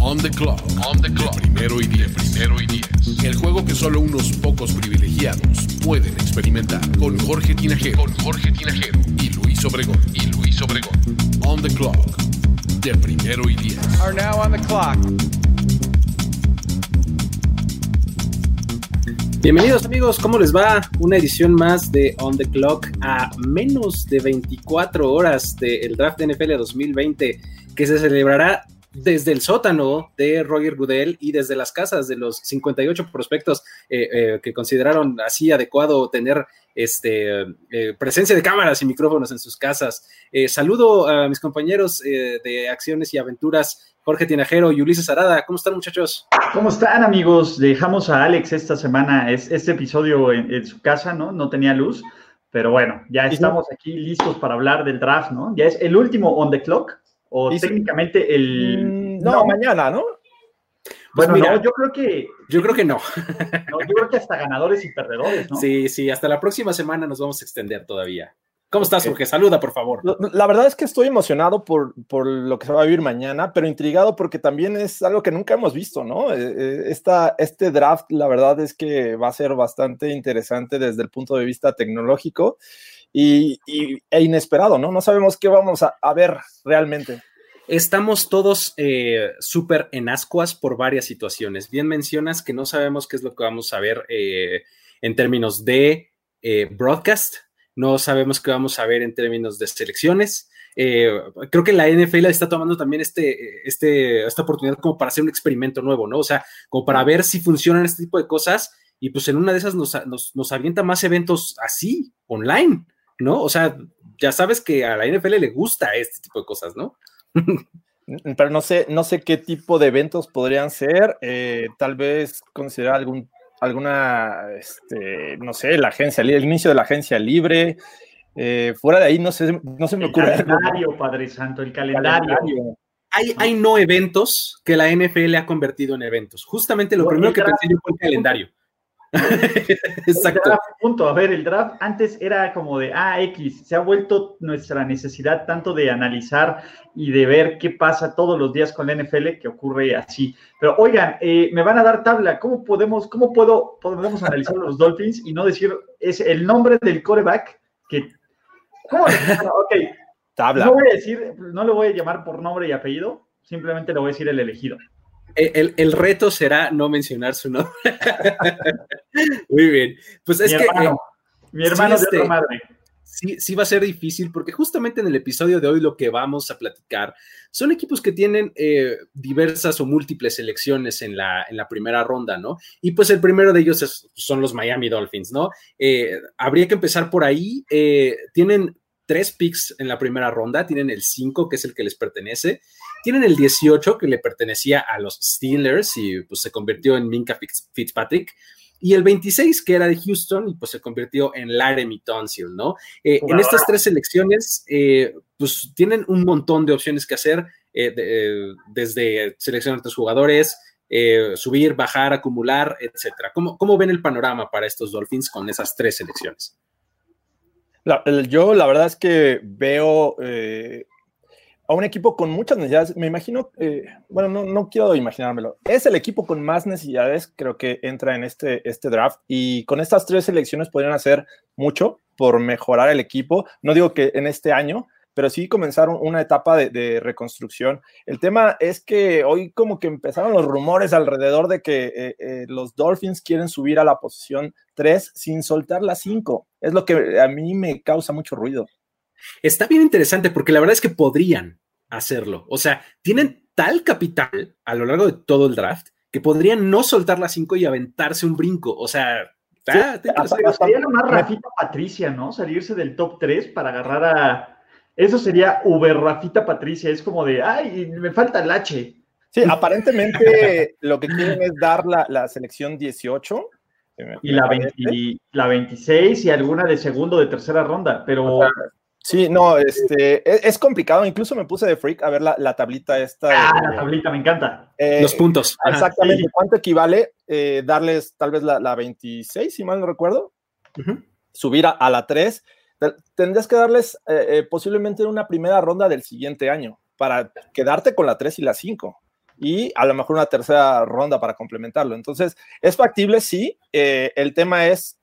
On the clock. On the clock. De primero y diez. primero y diez. El juego que solo unos pocos privilegiados pueden experimentar. Con Jorge Tinajero. Con Jorge Tinajero. Y Luis Obregón. Y Luis Obregón. On the clock. De primero y diez. Are now on the clock. Bienvenidos amigos, ¿cómo les va? Una edición más de On the Clock a menos de 24 horas del draft de NFL 2020 que se celebrará desde el sótano de Roger Goodell y desde las casas de los 58 prospectos eh, eh, que consideraron así adecuado tener este, eh, presencia de cámaras y micrófonos en sus casas. Eh, saludo a mis compañeros eh, de Acciones y Aventuras, Jorge Tinajero y Ulises Arada. ¿Cómo están muchachos? ¿Cómo están amigos? Dejamos a Alex esta semana, es, este episodio en, en su casa, ¿no? No tenía luz, pero bueno, ya estamos aquí listos para hablar del draft, ¿no? Ya es el último on the clock, o Y sí. técnicamente el... Mm, no, mañana, ¿no? Bueno, Pues mira, no, yo creo que... Yo creo que no. no, yo creo que hasta ganadores y perdedores, ¿no? Sí, sí, hasta la próxima semana nos vamos a extender todavía. ¿Cómo estás, Jorge? Saluda, por favor. La- La verdad es que estoy emocionado por, por lo que se va a vivir mañana, pero intrigado porque también es algo que nunca hemos visto, ¿no? Eh, eh, Esta, este draft, la verdad es que va a ser bastante interesante desde el punto de vista tecnológico y, y- e inesperado, ¿no? No sabemos qué vamos a, ver realmente. Estamos todos eh, súper en ascuas por varias situaciones. Bien mencionas que no sabemos qué es lo que vamos a ver eh, en términos de eh, broadcast, no sabemos qué vamos a ver en términos de selecciones. Creo que la NFL está tomando también este, este, esta oportunidad como para hacer un experimento nuevo, ¿no? O sea, como para ver si funcionan este tipo de cosas y pues en una de esas nos, nos, nos avienta más eventos así, online, ¿no? O sea, ya sabes que a la NFL le gusta este tipo de cosas, ¿no? Pero no sé, no sé qué tipo de eventos podrían ser. eh, tal vez considerar algún, alguna, este, no sé, la agencia, el inicio de la agencia libre. eh, fuera de ahí, no sé, no se me El ocurre. algo. calendario, Padre Santo, el calendario. Hay, hay no eventos que la NFL ha convertido en eventos. Justamente lo primero el que pensé yo fue el calendario. El Exacto. draft, punto. A ver, el draft antes era como de ah, X, se ha vuelto nuestra necesidad tanto de analizar y de ver qué pasa todos los días con la NFL que ocurre así. Pero oigan, eh, me van a dar tabla. ¿Cómo podemos, cómo puedo, podemos analizar los Dolphins y no decir es el nombre del coreback que. ¿Cómo? ok, Tabla. no voy a decir, no lo voy a llamar por nombre y apellido, simplemente le voy a decir el elegido. El, reto será no mencionar su nombre. Muy bien. Pues es mi que hermano, eh, mi hermano sí, de otra este, madre. sí, sí va a ser difícil porque justamente en el episodio de hoy lo que vamos a platicar son equipos que tienen eh, diversas o múltiples selecciones en la, en la primera ronda, ¿no? Y pues el primero de ellos es- son los Miami Dolphins, ¿no? Eh, habría que empezar por ahí. Eh, tienen tres picks en la primera ronda, tienen el 5, que es el que les pertenece, tienen el 18, que le pertenecía a los Steelers y pues se convirtió en Minka Fitz- Fitzpatrick, y el 26, que era de Houston, y pues se convirtió en Laramie Tonsil, ¿no? Eh, en estas tres selecciones, eh, pues tienen un montón de opciones que hacer, eh, de- desde seleccionar otros jugadores, eh, subir, bajar, acumular, etcétera. ¿Cómo, ¿Cómo ven el panorama para estos Dolphins con esas tres selecciones? La- el- yo la verdad es que veo eh, a un equipo con muchas necesidades. Me imagino, eh, bueno, no, no quiero imaginármelo. Es el equipo con más necesidades, creo que entra en este, este draft. Y con estas tres selecciones podrían hacer mucho por mejorar el equipo. No digo que en este año, pero sí comenzaron una etapa de, reconstrucción. El tema es que hoy como que empezaron los rumores alrededor de que eh, eh, los Dolphins quieren subir a la posición 3 sin soltar la 5. Es lo que a mí me causa mucho ruido. Está bien interesante porque la verdad es que podrían hacerlo. O sea, tienen tal capital a lo largo de todo el draft que podrían no soltar la 5 y aventarse un brinco. O sea, interesante. Pero sería lo más Rafita Patricia, ¿no? Salirse del top 3 para agarrar a. Eso sería Uber Rafita Patricia. Es como de, ay, me falta el H. Sí, aparentemente lo que quieren es dar la, la selección 18 y la, 20, la 26 y alguna de segundo o de tercera ronda, pero... sí, no, este, es, complicado, incluso me puse de freak a ver la, tablita esta. Ah, la tablita, me encanta. Eh, Los puntos. Exactamente, ¿cuánto equivale eh, darles tal vez la, 26, si mal no recuerdo? Subir a, la 3. Tendrías que darles eh, posiblemente una primera ronda del siguiente año para quedarte con la 3 y la 5 y a lo mejor una tercera ronda para complementarlo. Entonces, ¿es factible? Sí. Eh, el tema es,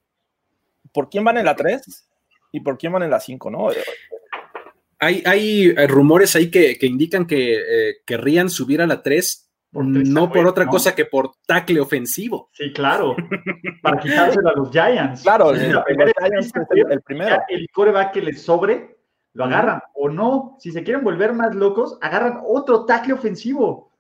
¿por quién van en la 3 y por quién van en la 5? ¿no? Hay, hay eh, rumores ahí que, indican que eh, querrían subir a la 3 no por otra cosa que por tackle ofensivo. Sí, claro. Para quitárselo a los Giants. Claro, el, el, primero. El coreback que les sobre, lo agarran. O no, si se quieren volver más locos, agarran otro tackle ofensivo.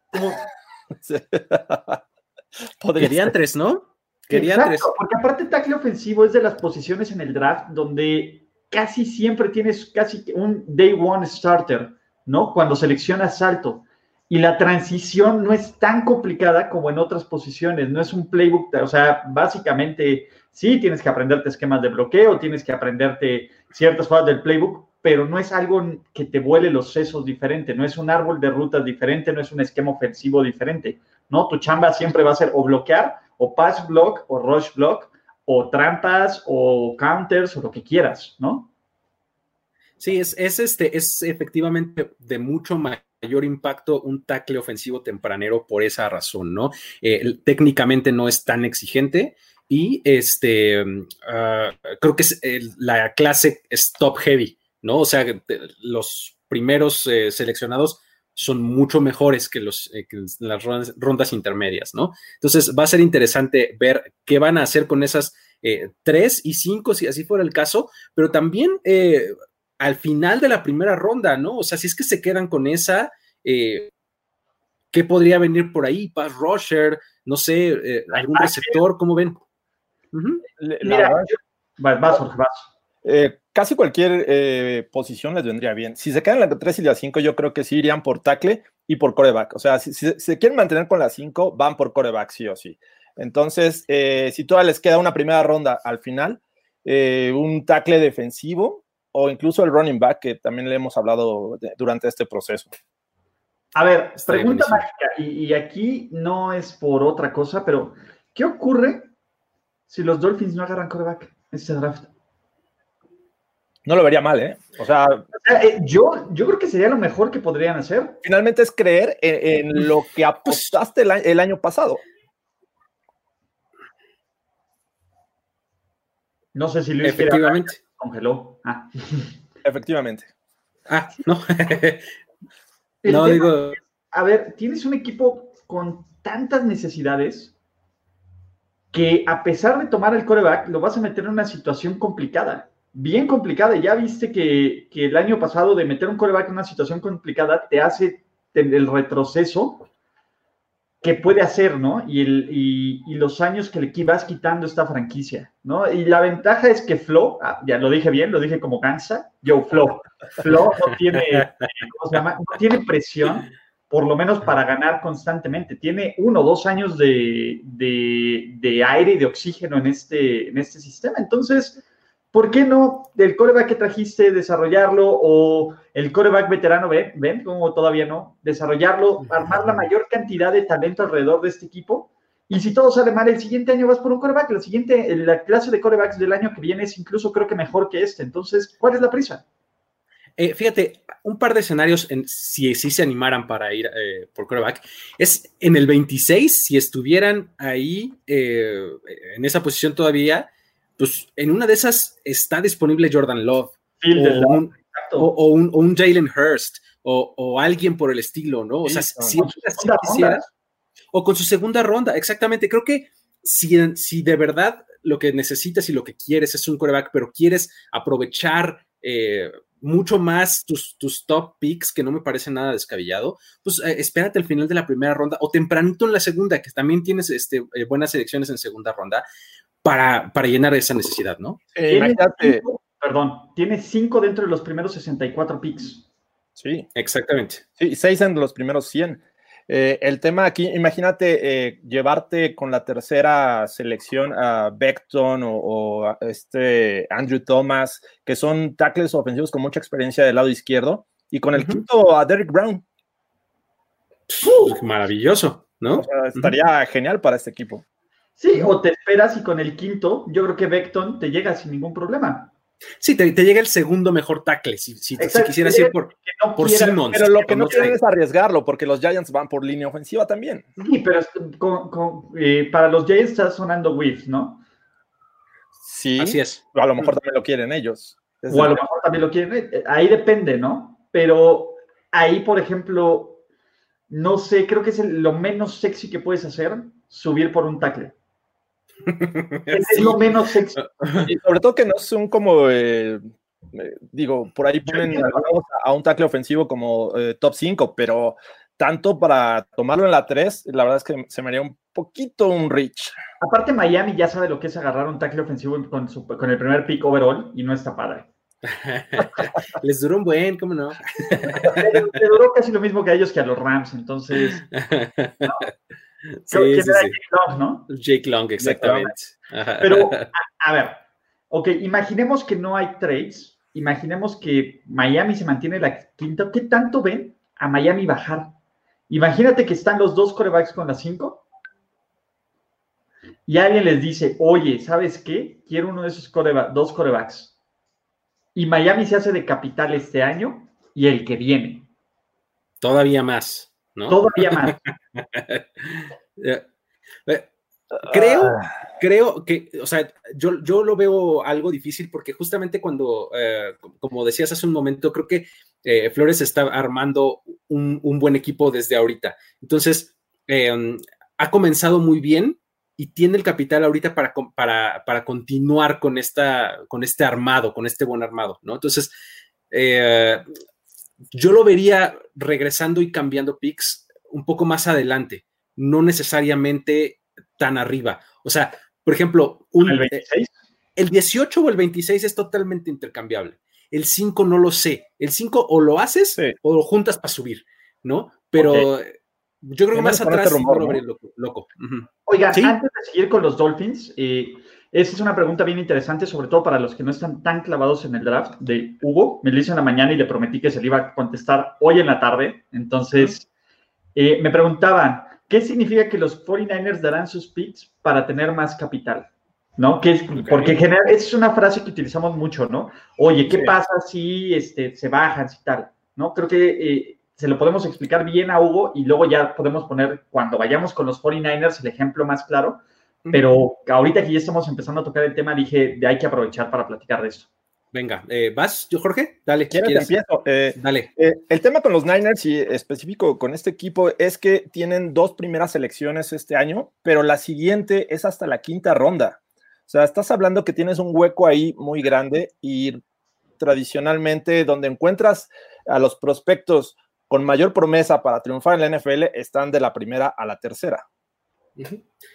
Querían tres, ¿no? Querían tres. Porque aparte tackle ofensivo es de las posiciones en el draft donde casi siempre tienes casi un day one starter, ¿no? Cuando seleccionas salto. Y la transición no es tan complicada como en otras posiciones, no es un playbook, o sea, básicamente sí tienes que aprenderte esquemas de bloqueo, tienes que aprenderte ciertas cosas del playbook, pero no es algo que te vuele los sesos diferente, no es un árbol de rutas diferente, no es un esquema ofensivo diferente, ¿no? Tu chamba siempre va a ser o bloquear, o pass block, o rush block, o trampas, o counters, o lo que quieras, ¿no? Sí, es, este, es efectivamente de mucho mayor impacto un tackle ofensivo tempranero por esa razón, ¿no? Eh, técnicamente no es tan exigente y este, ah, creo que es la clase stop heavy, ¿no? O sea, los primeros eh, seleccionados son mucho mejores que, los, eh, las rondas, intermedias, ¿no? Entonces va a ser interesante ver qué van a hacer con esas eh, tres y cinco, si así fuera el caso, pero también al final de la primera ronda, ¿no? O sea, si es que se quedan con esa, ¿qué podría venir por ahí? Pass rusher, no sé, algún receptor, ¿cómo ven? Mira, vas, vas. Eh, casi cualquier eh, posición les vendría bien. Si se quedan en la 3 y la 5, yo creo que sí irían por tackle y por coreback. O sea, si, se quieren mantener con la 5, van por coreback, sí o sí. Entonces, eh, si todavía les queda una primera ronda al final, un tackle defensivo o incluso el running back, que también le hemos hablado durante este proceso. A ver, pregunta mágica, y, y aquí no es por otra cosa, pero ¿qué ocurre si los Dolphins no agarran coreback en este draft? No lo vería mal, ¿eh? O sea, eh, yo, yo creo que sería lo mejor que podrían hacer. Finalmente es creer en, lo que apostaste el, año pasado. No sé si Luis Efectivamente. congeló. Ah. Efectivamente. Ah, no. no digo. A ver, tienes un equipo con tantas necesidades que a pesar de tomar el coreback, lo vas a meter en una situación complicada bien complicada. Ya viste que, el año pasado de meter un coreback en una situación complicada te hace el retroceso que puede hacer, ¿no? Y, el, y, los años que le vas quitando esta franquicia, ¿no? Y la ventaja es que Flo, ah, ya lo dije bien, lo dije como cansa, yo, Flo, Flo no tiene, ¿cómo se llama? No tiene presión, por lo menos para ganar constantemente. Tiene uno o dos años de, de, aire y de oxígeno en este, en este sistema. Entonces, ¿por qué no del coreback que trajiste desarrollarlo o el coreback veterano, ven, ven, como todavía no, desarrollarlo, armar la mayor cantidad de talento alrededor de este equipo? Y si todo sale mal, el siguiente año vas por un coreback, la siguiente, la clase de corebacks del año que viene es incluso creo que mejor que este. Entonces, ¿cuál es la prisa? Eh, fíjate, un par de escenarios, en, si, si se animaran para ir eh, por coreback, es en el 26, si estuvieran ahí eh, en esa posición todavía, pues en una de esas está disponible Jordan Love o, un, Jalen Hurst o, alguien por el estilo, ¿no? O sea, si, quisieras, o con su segunda ronda, exactamente. Creo que si, si de verdad lo que necesitas y lo que quieres es un quarterback, pero quieres aprovechar eh, mucho más tus, tus, top picks, que no me parece nada descabellado, pues eh, espérate al final de la primera ronda o tempranito en la segunda, que también tienes este, eh, buenas selecciones en segunda ronda, para, llenar esa necesidad, ¿no? Eh, perdón, tiene cinco dentro de los primeros 64 picks. Sí. Exactamente. Sí, seis en los primeros 100. Eh, el tema aquí, imagínate eh, llevarte con la tercera selección a Beckton o, o a este Andrew Thomas, que son tackles ofensivos con mucha experiencia del lado izquierdo, y con el Ujú. quinto a Derrick Brown. Maravilloso, ¿no? O sea, estaría genial para este equipo. Sí, o te esperas y con el quinto, yo creo que Beckton te llega sin ningún problema. Sí, te, te llega el segundo mejor tackle. Si, si, si Exacto, quisieras ir por, no por quiera- Simmons. Pero lo que no quieren es arriesgarlo, porque los Giants van por línea ofensiva también. Sí, pero con- con- eh, para los Giants está sonando Whiff, ¿no? Sí, Así es. a lo mejor también lo quieren ellos. O a lo mejor también lo quieren. eh, Ahí depende, ¿no? Pero ahí, por ejemplo, no sé, creo que es el- lo menos sexy que puedes hacer, subir por un tackle. Es, es lo menos sexy. Y sobre todo que no son como, eh, eh, digo, por ahí ponen a, un tackle ofensivo como eh, top 5, pero tanto para tomarlo en la 3, la verdad es que se me haría un poquito un reach. Aparte, Miami ya sabe lo que es agarrar un tackle ofensivo con, su- con el primer pick overall y no está padre. Les duró un buen, ¿cómo no? Le, le duró casi lo mismo que a ellos que a los Rams, entonces. Sí, ¿quién sí, era sí. Jake Long, ¿no? Jake Long, exactamente. Pero, a, a ver, ok, imaginemos que no hay trades, imaginemos que Miami se mantiene la quinta, ¿qué tanto ven a Miami bajar? Imagínate que están los dos corebacks con las cinco y alguien les dice, oye, ¿sabes qué? Quiero uno de esos dos corebacks. Y Miami se hace de capital este año y el que viene. Todavía más, ¿no? Todavía más. Eh, eh, Creo, Ah, creo que, o sea, yo, yo lo veo algo difícil porque justamente cuando, eh, como decías hace un momento, creo que eh, Flores está armando un, un buen equipo desde ahorita. Entonces, eh, ha comenzado muy bien y tiene el capital ahorita para, para, para continuar con, esta, con este armado, con este buen armado, ¿no? Entonces, eh, yo lo vería regresando y cambiando picks un poco más adelante, no necesariamente tan arriba. O sea, por ejemplo, un, El eh, 26. el 18 o el 26 es totalmente intercambiable. El 5 no lo sé. El 5 o lo haces Sí. o lo juntas para subir, ¿no? Pero eh, yo creo que más atrás rumor, lo ¿no? loco. loco. Ujú. Oigan, Sí. antes de seguir con los Dolphins, eh, esa es una pregunta bien interesante, sobre todo para los que no están tan clavados en el draft de Hugo. Me lo hizo en la mañana y le prometí que se le iba a contestar hoy en la tarde. Entonces, eh, me preguntaban, ¿qué significa que los 49ers darán sus picks para tener más capital? ¿No? Que es. Porque en general, es una frase que utilizamos mucho, ¿no? Oye, ¿qué Sí. pasa si este, se bajan, si tal? ¿No? Creo que eh, se lo podemos explicar bien a Hugo y luego ya podemos poner, cuando vayamos con los 49ers, el ejemplo más claro. Pero ahorita que ya estamos empezando a tocar el tema, dije, de hay que aprovechar para platicar de esto. Venga, eh, ¿vas, yo, Jorge? Dale, ¿Quieres? ¿quieres? Empiezo. Eh, Dale. Eh, el tema con los Niners y específico con este equipo es que tienen dos primeras selecciones este año, pero la siguiente es hasta la quinta ronda. O sea, estás hablando que tienes un hueco ahí muy grande y tradicionalmente donde encuentras a los prospectos con mayor promesa para triunfar en la NFL están de la primera a la tercera.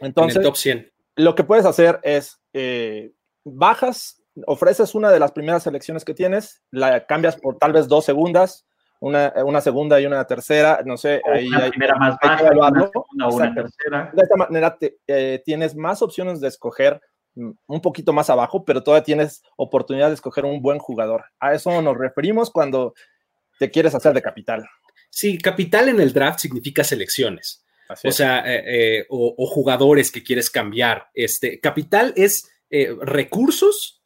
Entonces, en el top 100. lo que puedes hacer es eh, bajas, ofreces una de las primeras selecciones que tienes, la cambias por tal vez dos segundas, una, una segunda y una tercera, no sé, O ahí una hay- primera más hay que baja, una evaluarlo. segunda o una tercera. de esta manera te- eh, tienes más opciones de escoger mm, un poquito más abajo, pero todavía tienes oportunidad de escoger un buen jugador. A eso nos referimos cuando te quieres hacer de capital. Sí, capital en el draft significa selecciones. Así O sea, eh, eh, o, o jugadores que quieres cambiar. Este, capital es eh, recursos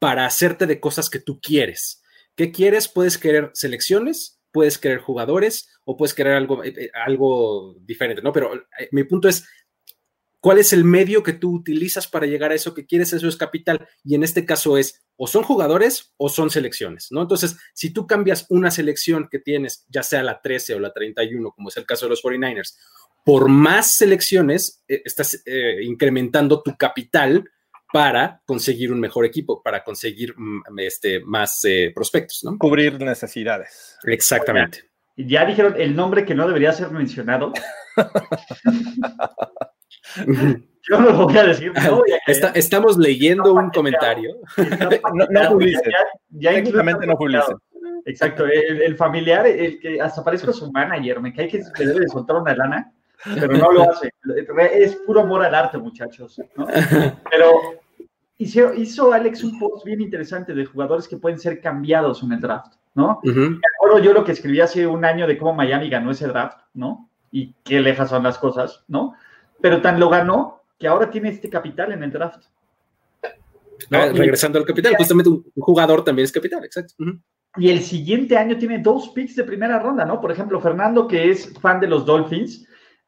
para hacerte de cosas que tú quieres. ¿Qué quieres? Puedes querer selecciones, puedes querer jugadores o puedes querer algo, algo diferente, ¿no? Pero mi punto es, ¿cuál es el medio que tú utilizas para llegar a eso que quieres? Eso es capital. Y en este caso es, o son jugadores o son selecciones, ¿no? Entonces, si tú cambias una selección que tienes, ya sea la 13 o la 31, como es el caso de los 49ers, por más selecciones, eh, estás eh, incrementando tu capital para conseguir un mejor equipo, para conseguir mm, este, más eh, prospectos, ¿no? Cubrir necesidades. Exactamente. Ya dijeron el nombre que no debería ser mencionado. Yo no lo voy a decir. No voy a Está- estamos leyendo un comentario. No, no publices. ya- ya- Técnicamente no paqueteado. exacto. El, el, familiar, el que hasta parezco su manager, me cae que se debe de soltar una lana, pero no lo hace. Es puro amor al arte, muchachos. ¿no? Pero hizo, hizo Alex un post bien interesante de jugadores que pueden ser cambiados en el draft, ¿no? Uh -huh. Me acuerdo yo lo que escribí hace un año de cómo Miami ganó ese draft, ¿no? Y qué lejas son las cosas, ¿no? Pero tan lo ganó que ahora tiene este capital en el draft. ¿no? Ah, regresando al capital, justamente un jugador también es capital, exacto. Uh -huh. Y el siguiente año tiene dos picks de primera ronda, ¿no? Por ejemplo, Fernando, que es fan de los Dolphins,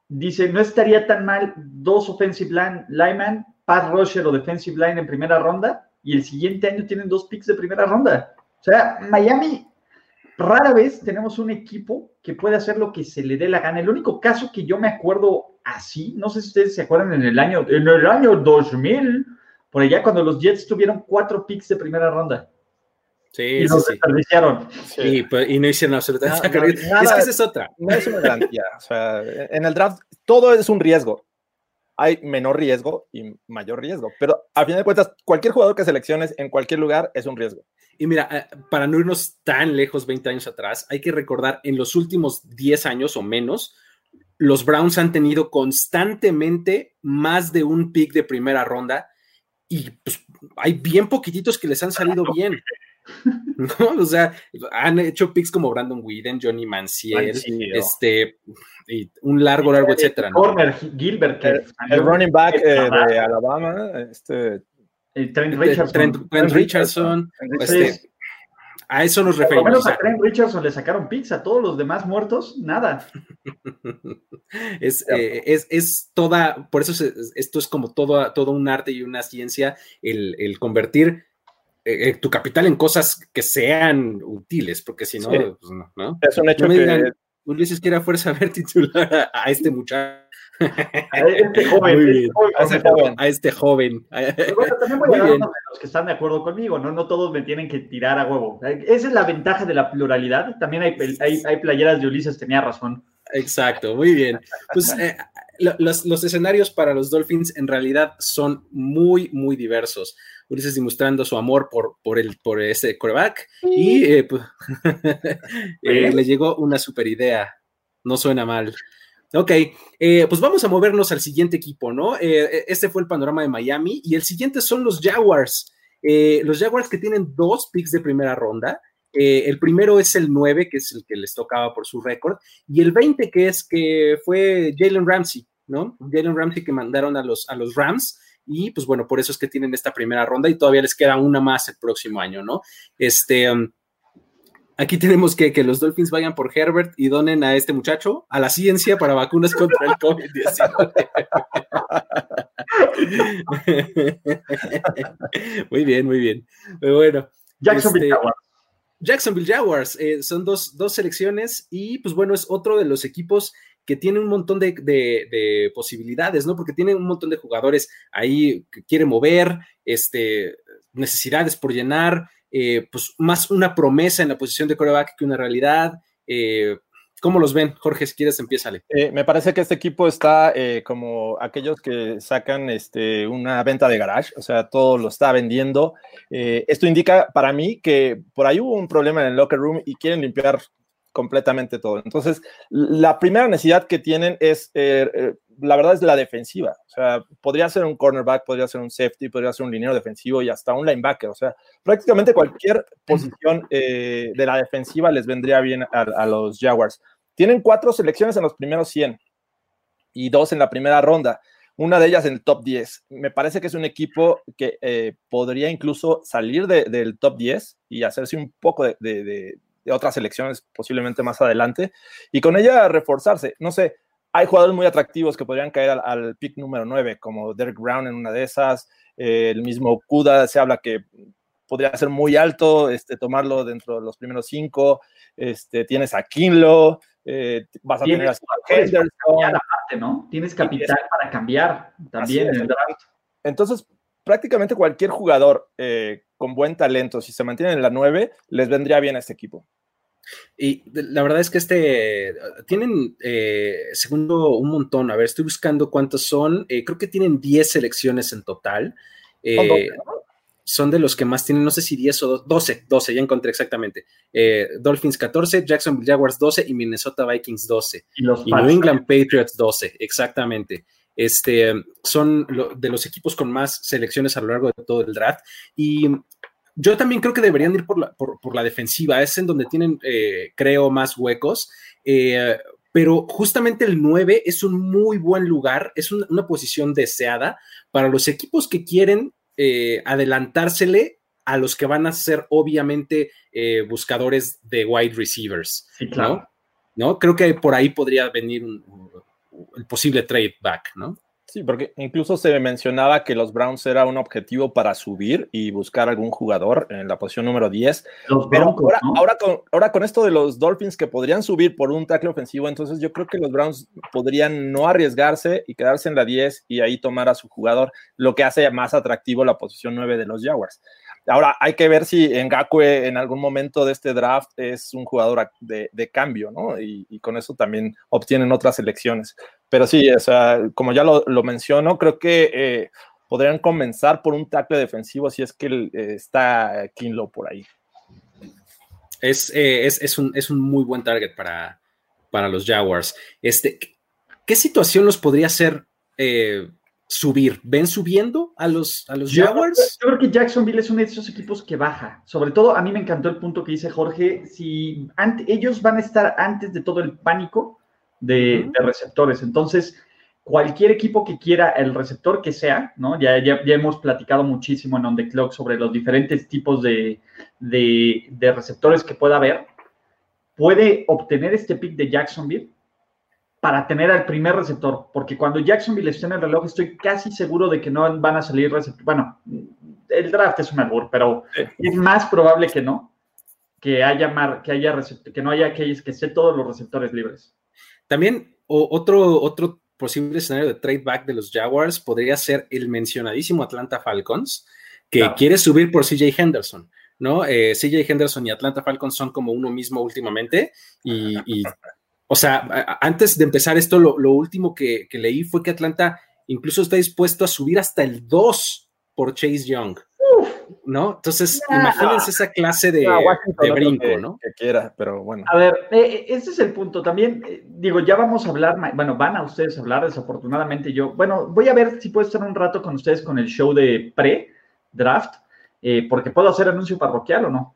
dice, no estaría tan mal dos offensive line, linemen, pass rusher o defensive line en primera ronda, y el siguiente año tienen dos picks de primera ronda. O sea, Miami, rara vez tenemos un equipo que puede hacer lo que se le dé la gana. El único caso que yo me acuerdo así, no sé si ustedes se acuerdan en el año, en el año 2000, por allá cuando los Jets tuvieron cuatro picks de primera ronda. Sí, y nos sí, desperdiciaron. Sí. Y, pues, y, no hicieron absolutamente no, no, Es que esa es otra. No es una garantía. o sea, en el draft todo es un riesgo. Hay menor riesgo y mayor riesgo. Pero a final de cuentas, cualquier jugador que selecciones en cualquier lugar es un riesgo. Y mira, eh, para no irnos tan lejos, 20 años atrás, hay que recordar en los últimos 10 años o menos, los Browns han tenido constantemente más de un pick de primera ronda y pues, hay bien poquititos que les han salido bien. ¿no? O sea, han hecho picks como Brandon Whedon, Johnny Manziel, Manziel este, y un largo, largo, etcétera. ¿no? Corner, Gilbert, el, el running back eh, de Alabama, este. El Trent Richardson. Trent, Trent Richardson. Este, a eso nos referimos. Por lo menos a Trent Richardson le sacaron pizza, a todos los demás muertos, nada. es, eh, es, es, toda, por eso es, esto es como todo, todo un arte y una ciencia, el, el convertir eh, tu capital en cosas que sean útiles, porque si no, sí. pues no, no, Es un hecho no me que... digan, Ulises quiere a fuerza ver titular a, a este muchacho. A este joven, Muy bien. a, este joven. a este joven. Pero bueno, también voy a hablar de los que están de acuerdo conmigo, ¿no? No todos me tienen que tirar a huevo. Esa es la ventaja de la pluralidad. También hay, hay, hay playeras de Ulises, tenía razón. Exacto, muy bien. Pues eh, los, los, escenarios para los Dolphins en realidad son muy, muy diversos. Ulises demostrando su amor por, por, el, por ese coreback y eh, pues, eh, le llegó una super idea. No suena mal. Ok, eh, pues vamos a movernos al siguiente equipo, ¿no? Eh, este fue el panorama de Miami y el siguiente son los Jaguars. Eh, los Jaguars que tienen dos picks de primera ronda. el primero es el 9, que es el que les tocaba por su récord, y el 20, que es que fue Jalen Ramsey, ¿no? Jalen Ramsey que mandaron a los, a los Rams y pues bueno, por eso es que tienen esta primera ronda y todavía les queda una más el próximo año, ¿no? Este, um, aquí tenemos que, que los Dolphins vayan por Herbert y donen a este muchacho a la ciencia para vacunas contra el COVID-19. muy bien, muy bien. Pero bueno. Jacksonville este, Jaguars. Jacksonville Jaguars, eh, son dos, dos selecciones y pues bueno, es otro de los equipos que tiene un montón de, de, de, posibilidades, ¿no? Porque tiene un montón de jugadores ahí que quiere mover, este, necesidades por llenar, eh, pues más una promesa en la posición de coreback que una realidad. Eh, ¿Cómo los ven? Jorge, si quieres, empiézale. Eh, me parece que este equipo está como aquellos que sacan este, una venta de garage, o sea, todo lo está vendiendo. esto indica para mí que por ahí hubo un problema en el locker room y quieren limpiar completamente todo. Entonces, la primera necesidad que tienen es, eh, eh, la verdad, es la defensiva. O sea, podría ser un cornerback, podría ser un safety, podría ser un liniero defensivo y hasta un linebacker. O sea, prácticamente cualquier posición eh, de la defensiva les vendría bien a, a, los Jaguars. Tienen cuatro selecciones en los primeros 100 y dos en la primera ronda. Una de ellas en el top 10. Me parece que es un equipo que eh, podría incluso salir de, del top 10 y hacerse un poco de, de, de de otras selecciones posiblemente más adelante, y con ella reforzarse. No sé, hay jugadores muy atractivos que podrían caer al, al pick número 9, como Derek Brown en una de esas, eh, el mismo Kuda, se habla que podría ser muy alto, este, tomarlo dentro de los primeros cinco, este, tienes a Kinlo, eh, vas a tener a Henderson. Aparte, ¿no? Tienes capital para cambiar también en el draft. Entonces, prácticamente cualquier jugador eh, con buen talento, si se mantienen en la 9, les vendría bien a este equipo. Y la verdad es que este tienen, eh, segundo, un montón. A ver, estoy buscando cuántos son. Eh, creo que tienen 10 selecciones en total. Eh, son de los que más tienen, no sé si 10 o 12, 12, ya encontré exactamente. Eh, Dolphins 14, Jacksonville Jaguars 12 y Minnesota Vikings 12. Y los Y. New England Patriots 12, exactamente. Este, son lo- de los equipos con más selecciones a lo largo de todo el draft. Y yo también creo que deberían ir por la, por, por la defensiva. Es en donde tienen, eh, creo, más huecos. Eh, pero justamente el 9 es un muy buen lugar, es un- una posición deseada para los equipos que quieren eh, adelantársele a los que van a ser obviamente eh, buscadores de wide receivers. Sí, claro. ¿no? ¿no? Creo que por ahí podría venir un- un- el posible trade back, ¿no? Sí, porque incluso se mencionaba que los Browns era un objetivo para subir y buscar algún jugador en la posición número 10. Los Pero Broncos, ahora, ¿no? ahora, con, ahora con esto de los Dolphins que podrían subir por un tackle ofensivo, entonces yo creo que los Browns podrían no arriesgarse y quedarse en la 10 y ahí tomar a su jugador, lo que hace más atractivo la posición 9 de los Jaguars. Ahora hay que ver si Ngakwe en algún momento de este draft es un jugador de, de cambio, ¿no? Y, con eso también obtienen otras elecciones. Pero sí, o sea, como ya lo, lo menciono, creo que eh, podrían comenzar por un tackle defensivo si es que eh, está Kinlo por ahí. Es, eh, es, es un, es un muy buen target para, para los Jaguars. Este, ¿Qué situación los podría hacer subir? ¿Ven subiendo a los, a los Yo, Jaguars? yo creo que Jacksonville es uno de esos equipos que baja. Sobre todo, a mí me encantó el punto que dice Jorge. Si ante- ellos van a estar antes de todo el pánico de, de receptores. Entonces, cualquier equipo que quiera el receptor que sea, ¿no? Ya, ya, ya hemos platicado muchísimo en On The Clock sobre los diferentes tipos de, de, de receptores que pueda haber. Puede obtener este pick de Jacksonville para tener al primer receptor, porque cuando Jacksonville esté en el reloj, estoy casi seguro de que no van a salir receptores. Bueno, el draft es un albur, pero es más probable que no, que haya, mar, que, haya que no haya que, que esté todos los receptores libres. También o- otro, otro posible escenario de trade back de los Jaguars podría ser el mencionadísimo Atlanta Falcons, que Claro. quiere subir por CJ Henderson. ¿no? Eh, CJ Henderson y Atlanta Falcons son como uno mismo últimamente y, y o sea, antes de empezar esto, lo, lo último que, que leí fue que Atlanta incluso está dispuesto a subir hasta el 2 por Chase Young, ¿no? Entonces, imagínense esa clase de, brinco, que, ¿no? que quiera, pero bueno. A ver, eh, este es el punto. También, eh, digo, ya vamos a hablar, bueno, van a ustedes a hablar, desafortunadamente yo, bueno, voy a ver si puedo estar un rato con ustedes con el show de pre-draft, eh, porque puedo hacer anuncio parroquial o no.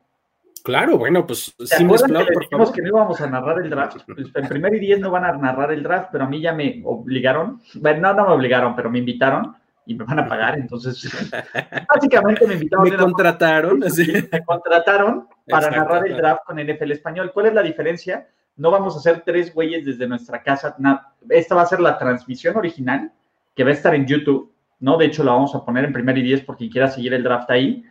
Claro, bueno, pues ¿Se sin les por favor. que no íbamos a narrar el draft? Pues, en primer y diez no van a narrar el draft, pero a mí ya me obligaron. Bueno, no, no me obligaron, pero me invitaron y me van a pagar. Entonces, básicamente me invitaron. Me una contrataron, me contrataron para Exacto, narrar el draft con NFL español. ¿Cuál es la diferencia? No vamos a hacer tres güeyes desde nuestra casa. Esta va a ser la transmisión original que va a estar en YouTube. ¿no? De hecho, la vamos a poner en primer y diez por quien quiera seguir el draft ahí.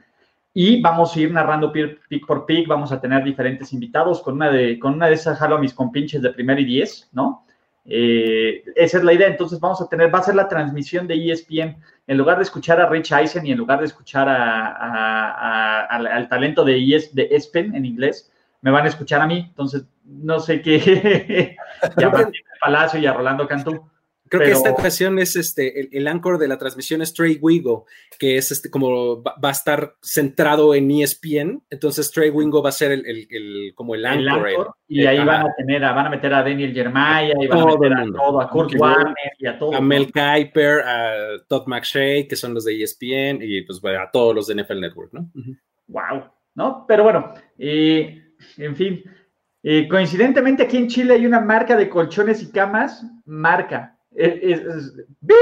Y vamos a ir narrando pi- pick por pick. Vamos a tener diferentes invitados. Con una de, con una de esas jalo a mis compinches de primer y diez, ¿no? Eh, esa es la idea. Entonces vamos a tener, va a ser la transmisión de E ESPN. En lugar de escuchar a Rich Eisen y en lugar de escuchar a- a- a- al, al talento de, ES, de ESPN en inglés, me van a escuchar a mí. Entonces, no sé qué. y a Palacio y a Rolando Cantú. Creo que esta ocasión es este, el, el anchor de la transmisión es Trey Wingo, que es este como va, va a estar centrado en ESPN. Entonces Trey Wingo va a ser el, el- el- como el anchor. Y ahí van a tener a, van a meter a Daniel Jeremiah y van a meter a todo, a Kurt. Warner y a todo. a Mel Kiper, a Todd McShay, que son los de ESPN, y pues bueno, a todos los de NFL Network, ¿no? Ujú. Wow, ¿no? Pero bueno, eh, en fin. Eh, coincidentemente aquí en Chile hay una marca de colchones y camas, marca. Es, ¡Bip!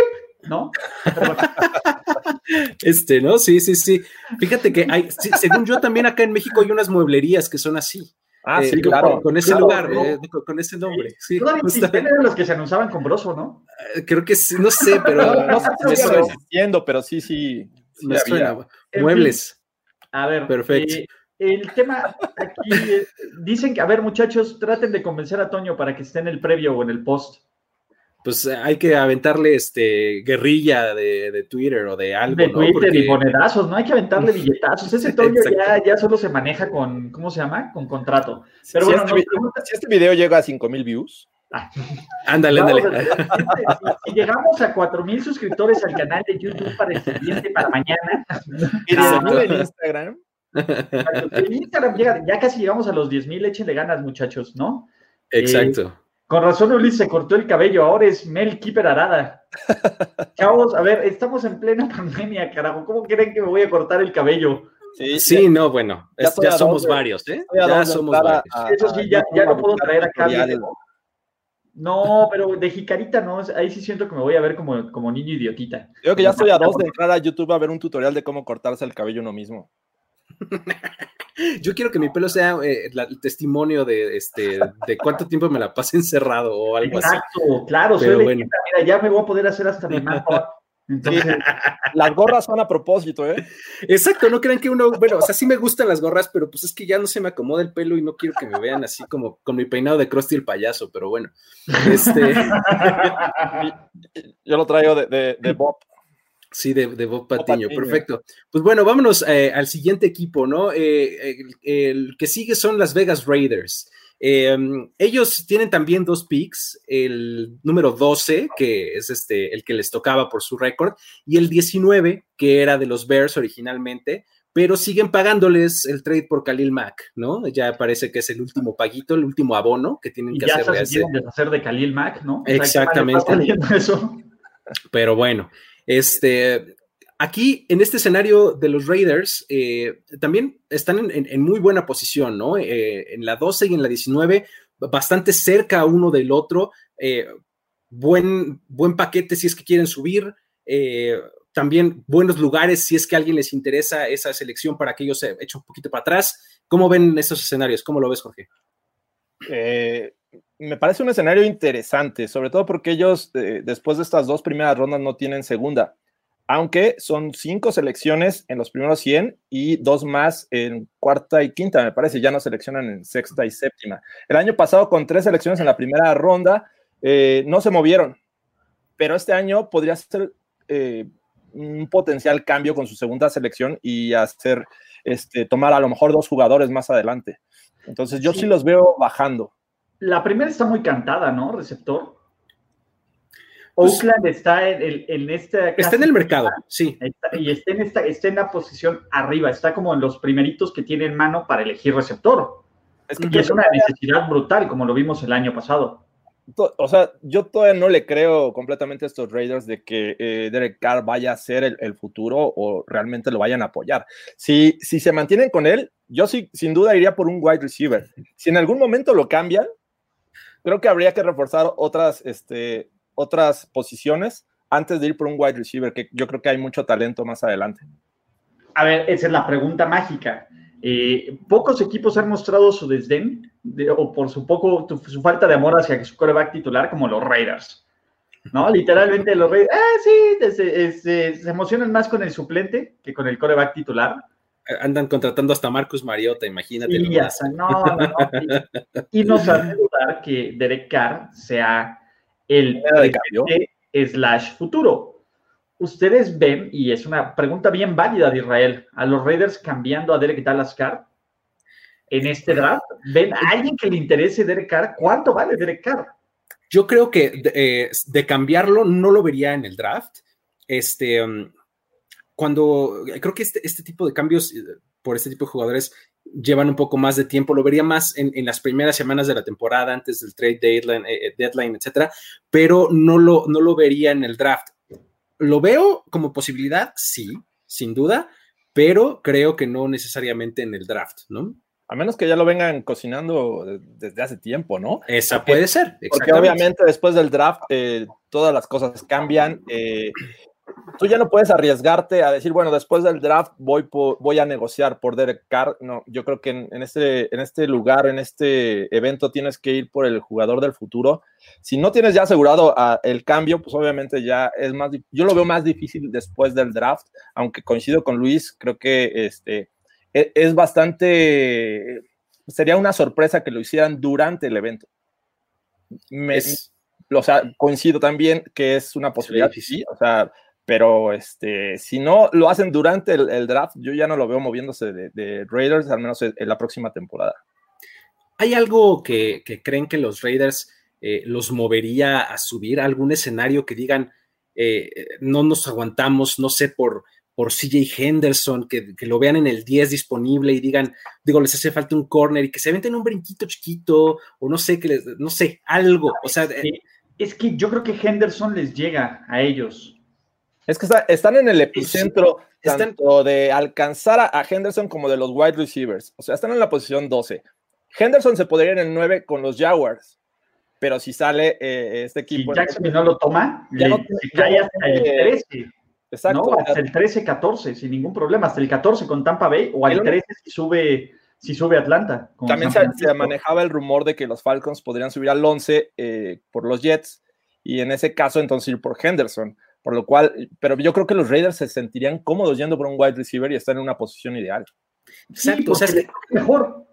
¿No? Este, ¿no? Sí, sí, sí. Fíjate que hay, sí, según yo también acá en México hay unas mueblerías que son así. Ah, Eh, sí, con- claro. Con, ese Claro, lugar, ¿no? eh, con, con ese nombre. Sí, todavía existen, justamente. eran los que se anunciaban con broso, ¿no? Eh, Creo que sí, no sé, pero No sé si me sigue suena. existiendo, pero sí, sí. sí Me había. suena. En Muebles. A ver, Perfecto. eh, el tema aquí eh, dicen que, a ver, muchachos, traten de convencer a Toño para que esté en el previo o en el post. Pues eh, hay que aventarle este guerrilla de, de Twitter o de algo, de ¿no? Twitter Porque- y monedazos, no hay que aventarle billetazos. Ese Toño ya, ya solo se maneja con, ¿cómo se llama? Con contrato. Pero si, bueno, este, nos vi- pregunta- si este video llega a 5000 views, Ándale, ándale. Si, si llegamos a 4000 suscriptores al canal de YouTube para el siguiente, para mañana. Y Exacto. en Instagram. En Instagram llega- ya casi llegamos a los 10.000, échenle ganas, muchachos, ¿no? Exacto. Con razón Ulises se cortó el cabello, ahora es Mel Keeper Arada. Chavos, a ver, estamos en plena pandemia, carajo. ¿Cómo creen que me voy a cortar el cabello? Sí, Sí, no, bueno, Ya es- somos varios, ¿eh? Ya somos a- varios. a- Eso sí, ya- ya no puedo traer acá. No, pero de jicarita no, ahí sí siento que me voy a ver como, como niño idiotita. Creo que ya estoy a dos de entrar a YouTube a ver un tutorial de cómo cortarse el cabello uno mismo. Yo quiero que mi pelo sea eh, la- el testimonio de este de cuánto tiempo me la pasé encerrado o algo así. Exacto, claro, soy Pero de bueno. Mira, ya me voy a poder hacer hasta mi mapa. Entonces, Las gorras son a propósito, ¿eh? Exacto, no crean que uno, bueno, o sea, sí me gustan las gorras, pero pues es que ya no se me acomoda el pelo y no quiero que me vean así como con mi peinado de Krusty el payaso, pero bueno. Este, Yo lo traigo de, de, de Bob. Sí, de, de Bob Patiño, Patiño. perfecto. Pues bueno, vámonos eh, al siguiente equipo, ¿no? Eh, el, el que sigue son las Vegas Raiders. Eh, ellos tienen también dos picks, el número 12, que es este, el que les tocaba por su récord, y el 19, que era de los Bears originalmente, pero siguen pagándoles el trade por Khalil Mack, ¿no? Ya parece que es el último paguito, el último abono que tienen y que ya hacerle a se deshacer de Khalil Mack, ¿no? O sea, ¿qué mal Exactamente. eso? Pero bueno, este, aquí en este escenario de los Raiders eh, también están en, muy buena posición, ¿no? Eh, en la 12 y en la 19, bastante cerca uno del otro. eh, buen, buen paquete si es que quieren subir. también buenos lugares si es que a alguien les interesa esa selección para que ellos se echen un poquito para atrás. ¿Cómo ven estos escenarios? ¿Cómo lo ves, Jorge? Eh, me parece un escenario interesante, sobre todo porque ellos eh, después de estas dos primeras rondas no tienen segunda, aunque son cinco selecciones en los primeros 100 y dos más en cuarta y quinta, me parece, ya no seleccionan en sexta y séptima. El año pasado con tres selecciones en la primera ronda eh, no se movieron, pero este año podría ser eh, un potencial cambio con su segunda selección y hacer, este, tomar a lo mejor dos jugadores más adelante. Entonces yo sí, Sí. los veo bajando. La primera está muy cantada, ¿no? Receptor. Pues- Oakland está en, el- en esta. Está en el mercado, sí. Está- y está en, esta, está en la posición arriba, está como en los primeritos que tienen mano para elegir receptor. Es que Y es una necesidad brutal, como lo vimos el año pasado. o sea, yo todavía no le creo completamente a estos Raiders de que eh, Derek Carr vaya a ser el, el futuro o realmente lo vayan a apoyar. Si, si se mantienen con él, yo sí, sin duda iría por un wide receiver. Si en algún momento lo cambian, creo que habría que reforzar otras, este, otras posiciones antes de ir por un wide receiver, que yo creo que hay mucho talento más adelante. A ver, esa es la pregunta mágica. Eh, pocos equipos han mostrado su desdén de- o por su poco su falta de amor hacia su coreback titular como los Raiders. ¿No? Literalmente los Raiders, ah, sí, se- se emocionan más con el suplente que con el coreback titular. Andan contratando hasta Marcus Mariota, imagínate. Y, no, no, no, y, y nos hace dudar que Derek Carr sea el de slash futuro. Ustedes ven, y es una pregunta bien válida de Israel, a los Raiders cambiando a Derek Dallas Carr en este draft. ¿Ven a alguien que le interese Derek Carr? ¿Cuánto vale Derek Carr? Yo creo que de, eh, de cambiarlo no lo vería en el draft. Este, um, cuando creo que este, este tipo de cambios eh, por este tipo de jugadores llevan un poco más de tiempo, lo vería más en, en las primeras semanas de la temporada, antes del trade deadline, eh, eh, deadline, etcétera, pero no lo, no lo vería en el draft. ¿Lo veo como posibilidad? Sí, sin duda, pero creo que no necesariamente en el draft, ¿no? A menos que ya lo vengan cocinando de- desde hace tiempo, ¿no? Esa Porque- puede ser. Porque obviamente después del draft eh, todas las cosas cambian. eh, tú ya no puedes arriesgarte a decir, bueno, después del draft voy, voy a negociar por Derek Carr. No, yo creo que en, en este, en este lugar, en este evento, tienes que ir por el jugador del futuro. Si no tienes ya asegurado ah, el cambio, pues obviamente ya es más, yo lo veo más difícil después del draft, aunque coincido con Luis, creo que este, e- es bastante, sería una sorpresa que lo hicieran durante el evento. Me, Es- o sea, coincido también que es una posibilidad, sí, o sea, pero este, si no lo hacen durante el, el draft, yo ya no lo veo moviéndose de, de Raiders, al menos en, la próxima temporada. ¿Hay algo que, que creen que los Raiders eh, los movería a subir a algún escenario que digan, eh, no nos aguantamos, no sé, por, por CJ Henderson, que, lo vean en el 10 disponible y digan, digo, les hace falta un corner y que se venten un brinquito chiquito, o no sé, que les, no sé, algo. O sea, es que yo creo que Henderson les llega a ellos. Es que están en el epicentro tanto de alcanzar a, Henderson como de los wide receivers. O sea, están en la posición 12. Henderson se podría ir en el 9 con los Jaguars, pero si sale eh, este equipo. Si Jackson no lo toma, ya no, se cae hasta el 13. Exacto. hasta el 13-14, sin ningún problema. Hasta el 14 con Tampa Bay o al 13 si sube, si sube Atlanta. También se, manejaba el rumor de que los Falcons podrían subir al 11 eh, por los Jets y en ese caso entonces ir por Henderson. Por lo cual, pero yo creo que los Raiders se sentirían cómodos yendo por un wide receiver y estar en una posición ideal. Exacto, o sea, es mejor.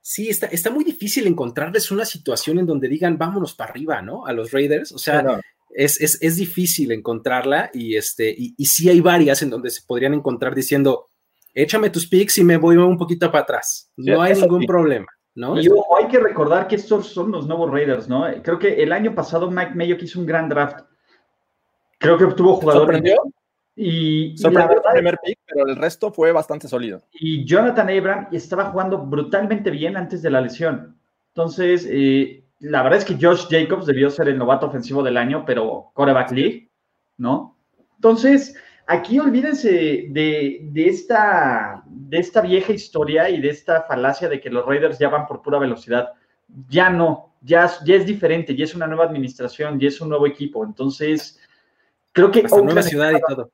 Sí, está, está muy difícil encontrarles una situación en donde digan, vámonos para arriba, ¿no? A los Raiders. O sea, es, es, difícil encontrarla y, este, y, y, sí hay varias en donde se podrían encontrar diciendo, échame tus picks y me voy un poquito para atrás. No hay ningún problema. ¿No? Y hay que recordar que estos son los nuevos Raiders, ¿no? Creo que el año pasado Mike Mayo hizo un gran draft Creo que obtuvo jugador. ¿Sorprendió? Y, Sorprendió el primer pick, pero el resto fue bastante sólido. Y Jonathan Abram estaba jugando brutalmente bien antes de la lesión. Entonces, eh, la verdad es que Josh Jacobs debió ser el novato ofensivo del año, pero coreback league, ¿no? Entonces, aquí olvídense de, esta, de esta vieja historia y de esta falacia de que los Raiders ya van por pura velocidad. Ya no, ya, ya es diferente, ya es una nueva administración, ya es un nuevo equipo. Entonces, Creo que Hasta nueva ciudad y todo.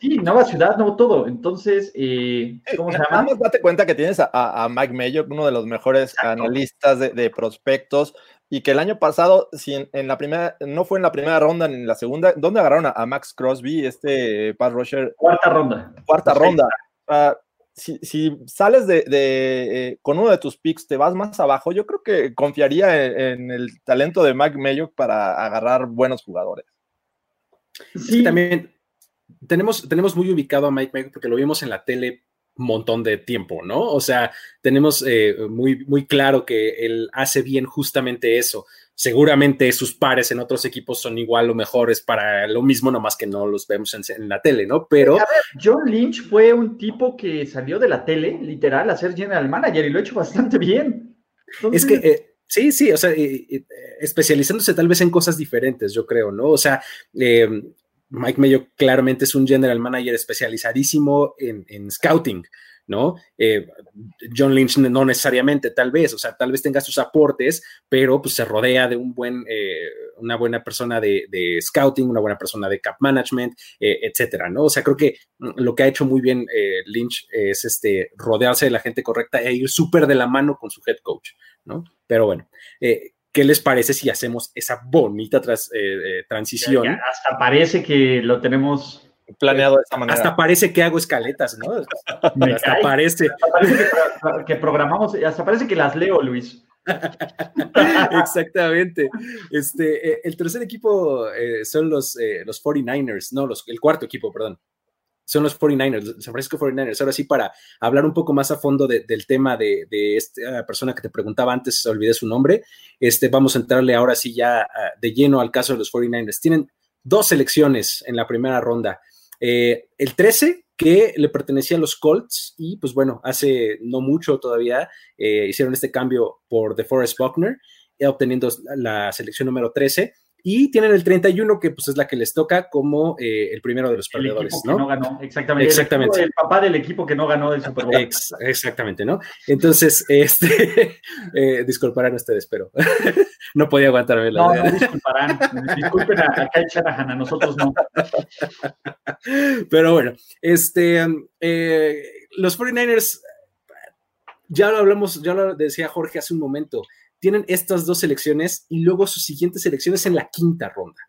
Sí, nueva ciudad, nuevo todo. Entonces, eh, ¿cómo se llama? Más date cuenta que tienes a, Mike Mayo, uno de los mejores analistas de, prospectos, y que el año pasado, si en, la primera, no fue en la primera ronda ni en la segunda, ¿dónde agarraron a, Max Crosby, este pass rusher? Cuarta ronda. Cuarta ronda. Ah, si, sales de, eh, con uno de tus picks, te vas más abajo, yo creo que confiaría en, el talento de Mike Mayo para agarrar buenos jugadores. Sí. también tenemos, tenemos muy ubicado a Mike Mayo porque lo vimos en la tele un montón de tiempo, ¿no? O sea, tenemos eh, muy, muy claro que él hace bien justamente eso. Seguramente sus pares en otros equipos son igual o mejores para lo mismo, nomás que no los vemos en, la tele, ¿no? Pero. John Lynch fue un tipo que salió de la tele, literal, a ser general manager y lo ha hecho bastante bien. Es que. Eh, Sí, sí, o sea, especializándose tal vez en cosas diferentes, yo creo, ¿no? O sea, eh, Mike Mayo claramente es un general manager especializadísimo en, scouting, ¿no? Eh, John Lynch no necesariamente, tal vez, o sea, tal vez tenga sus aportes, pero pues se rodea de un buen, eh, una buena persona de, scouting, una buena persona de cap management, etcétera, ¿no? O sea, creo que lo que ha hecho muy bien Lynch es este, rodearse de la gente correcta e ir súper de la mano con su head coach, ¿no? Pero bueno, eh, ¿qué les parece si hacemos esa bonita eh, eh, transición? hasta parece que lo tenemos planeado de esta manera. Hasta parece que hago escaletas, ¿no? hasta parece. que, programamos, hasta parece que las leo, Luis. Exactamente. Este, el tercer equipo son los, los 49ers, no, los, el cuarto equipo, perdón son los 49ers, San Francisco 49ers. Ahora sí, para hablar un poco más a fondo del tema de, esta persona que te preguntaba antes, olvidé su nombre, este, vamos a entrarle ahora sí ya ah, de lleno al caso de los 49ers. Tienen dos selecciones en la primera ronda. Eh, el 13, que le pertenecía a los Colts, y pues bueno, hace no mucho todavía eh, hicieron este cambio por DeForest Buckner, obteniendo la selección número 13 y tienen el 31, que pues es la que les toca como eh, el primero de los perdedores, ¿no? no ganó, exactamente. exactamente. El, papá del equipo que no ganó el Super Bowl. exactamente, ¿no? Entonces, este, eh, disculparán ustedes, pero no podía aguantarme la No, no disculparán. Disculpen a, a Shanahan, a nosotros no. Pero bueno, este, eh, los 49ers, ya lo hablamos, ya lo decía Jorge hace un momento, tienen estas dos selecciones y luego sus siguientes selecciones en la quinta ronda.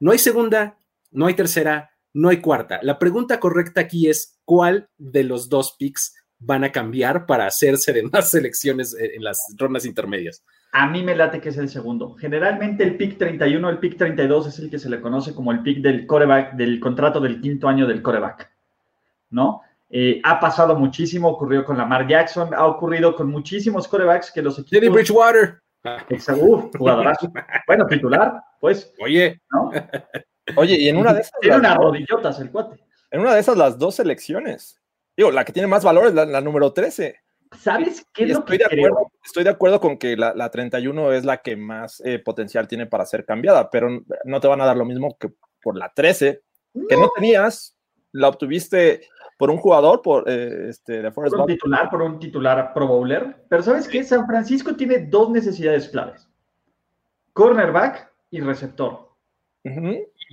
No hay segunda, no hay tercera, no hay cuarta. La pregunta correcta aquí es, ¿cuál de los dos picks van a cambiar para hacerse de más selecciones en las rondas intermedias? A mí me late que es el segundo. Generalmente el pick 31, el pick 32 es el que se le conoce como el pick del coreback, del contrato del quinto año del coreback, ¿no? Eh, ha pasado muchísimo, ocurrió con Lamar Jackson, ha ocurrido con muchísimos corebacks que los equipos... Bridgewater. Uf, jugadorazo. Bueno, titular, pues. Oye, ¿no? Oye, y en una de esas. Tiene unas rodillotas el cuate. En una de esas, las dos selecciones. Digo, la que tiene más valor es la, la número 13. ¿Sabes qué es lo estoy, que de creo? acuerdo, estoy de acuerdo con que la, la 31 es la que más eh, potencial tiene para ser cambiada, pero no te van a dar lo mismo que por la 13, que no tenías, la obtuviste por un jugador, por eh, este, de Forest por un titular, por un titular pro bowler. Pero ¿sabes qué? San Francisco tiene dos necesidades claves. Cornerback y receptor.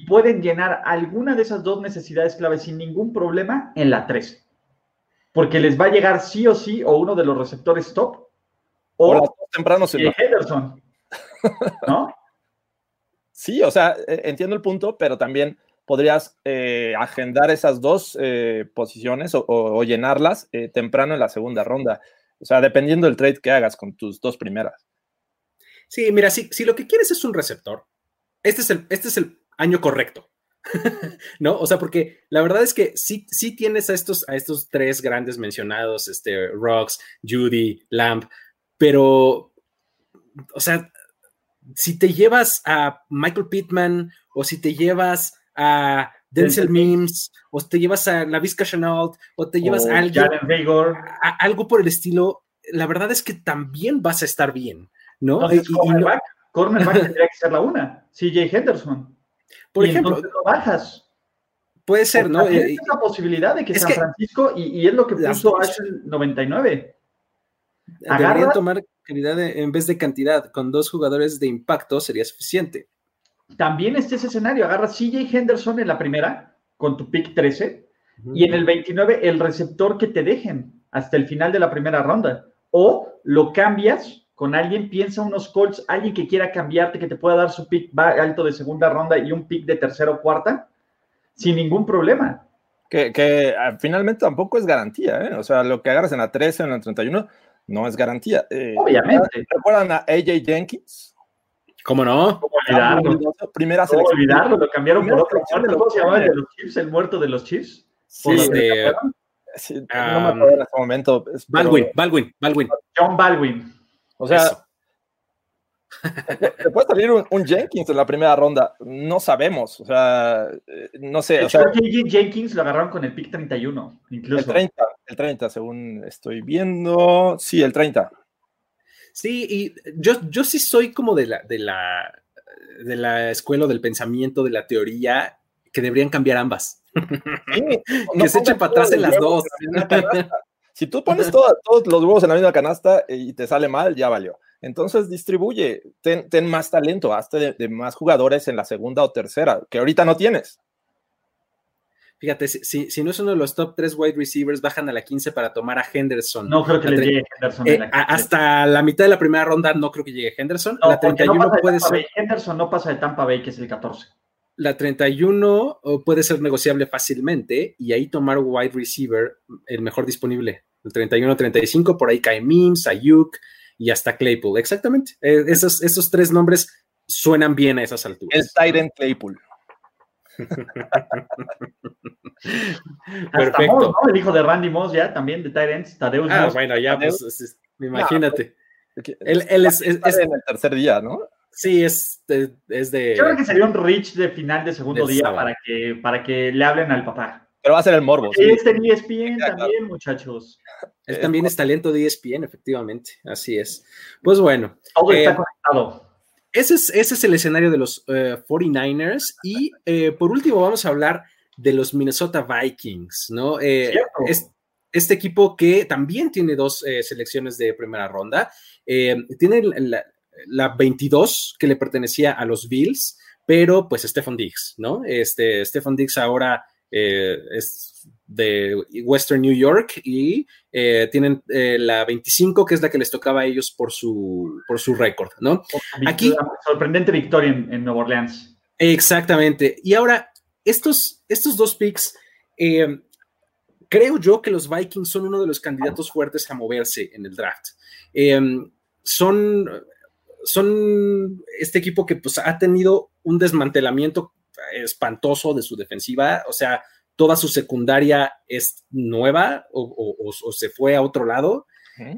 Pueden llenar alguna de esas dos necesidades claves sin ningún problema en la 13. Porque les va a llegar sí o sí o uno de los receptores top O las o dos tempranos en eh, Henderson. ¿No? Sí, o sea, eh, entiendo el punto, pero también podrías eh, agendar esas dos eh, posiciones o, o- o llenarlas eh, temprano en la segunda ronda. O sea, dependiendo del trade que hagas con tus dos primeras. sí, mira, si, si lo que quieres es un receptor, este es el, este es el año correcto. ¿No? O sea, porque la verdad es que sí, sí tienes a estos, a estos tres grandes mencionados, este, Rocks, Judy, Lamb, pero, o sea, si te llevas a Michael Pittman o si te llevas a Denzel Mims o te llevas a la Vizca Chenault o te llevas O a alguien, a- algo por el estilo, la verdad es que también vas a estar bien, ¿no? Entonces, Y- y- y no- cornerback, cornerback tendría que ser la una. CJ Henderson. Por Y ejemplo, lo bajas. puede ser, ¿no? es esa posibilidad de que San que- Francisco, y, y es lo que puso dos. Ashel 99. deberían agarra- tomar calidad en vez de cantidad. Con dos jugadores de impacto sería suficiente. También está ese escenario. Agarras CJ Henderson en la primera, con tu pick 13, y en el 29 el receptor que te dejen hasta el final de la primera ronda. O lo cambias con alguien, piensa unos Colts, alguien que quiera cambiarte, que te pueda dar su pick va- alto de segunda ronda y un pick de tercera o cuarta, sin ningún problema. Que, que, ah, finalmente tampoco es garantía, ¿eh? O sea, lo que agarras en la 13 o en la 31 no es garantía. Eh, Obviamente. ¿Recuerdan a AJ Jenkins? ¿Cómo no? Olvidarlo. Primera selección. olvidarlo, lo cambiaron por otro ¿Cómo se llamaba el de Chiefs. los Chiefs? El muerto de los Chiefs. Sí, este. Sí, no me acuerdo en este momento. Baldwin, Baldwin, Baldwin. John Baldwin. O sea, Eso. te puede salir un, un Jenkins en la primera ronda. No sabemos. O sea, eh, no sé. O sea. Jenkins lo agarraron con el pick 31, el incluso. 30, el 30, según estoy viendo. Sí, el 30. Sí, y yo, yo sí soy como de la, de la de la escuela del pensamiento, de la teoría, que deberían cambiar ambas. Sí, Que se echen para atrás en las dos. Si tú pones todos los huevos en la misma canasta y te sale mal, ya valió. Entonces distribuye, ten, ten más talento, hazte de, de más jugadores en la segunda o tercera, que ahorita no tienes. Fíjate, si, si, si no es uno de los top tres wide receivers, bajan a la 15 para tomar a Henderson. No creo que le llegue Henderson. Eh, en la a- hasta la mitad de la primera ronda no creo que llegue Henderson. No, la porque no 31 pasa de puede Tampa ser. Bay. Henderson no pasa de Tampa Bay, que es el 14. La 31 o puede ser negociable fácilmente y ahí tomar wide receiver el mejor disponible. El 31-35, por ahí cae Mims, Ayuk y hasta Claypool. Exactamente. Eh, esos, esos tres nombres suenan bien a esas El alturas. Tyrant Claypool. Hasta Perfecto. Moss, ¿no? El hijo de Randy Moss ya, también de Tyrants, Tadeus Ah, Moss. bueno, ya, pues, es- es- imagínate. Él, él es, es- es- en el tercer día, ¿no? sí, es, de- es de. Yo creo que sería un reach de final de segundo día sábado. para que, para que le hablen al papá. Pero va a ser el morbo. sí. Este en ESPN Exacto. también, muchachos. Él también es talento de E ESPN, efectivamente. Así es. Pues bueno. Todo Eh, está conectado. Ese es, ese es el escenario de los eh, 49ers. Y eh, por último, vamos a hablar de los Minnesota Vikings, ¿no? Eh, Cierto. es- este equipo que también tiene dos eh, selecciones de primera ronda. Eh, tiene la, la 22 que le pertenecía a los Bills, pero pues Stefan Diggs, ¿no? Este, Stefan Diggs ahora eh, es de Western New York y eh, tienen eh, la 25, que es la que les tocaba a ellos por su, por su récord, ¿no? aquí- Sorprendente victoria en, en Nueva Orleans. Exactamente. Y ahora, estos, estos dos picks, creo yo que los Vikings son uno de los candidatos fuertes a moverse en el draft. Son, son este equipo que pues, ha tenido un desmantelamiento espantoso de su defensiva, o sea, toda su secundaria es nueva o, o- o- o se fue a otro lado.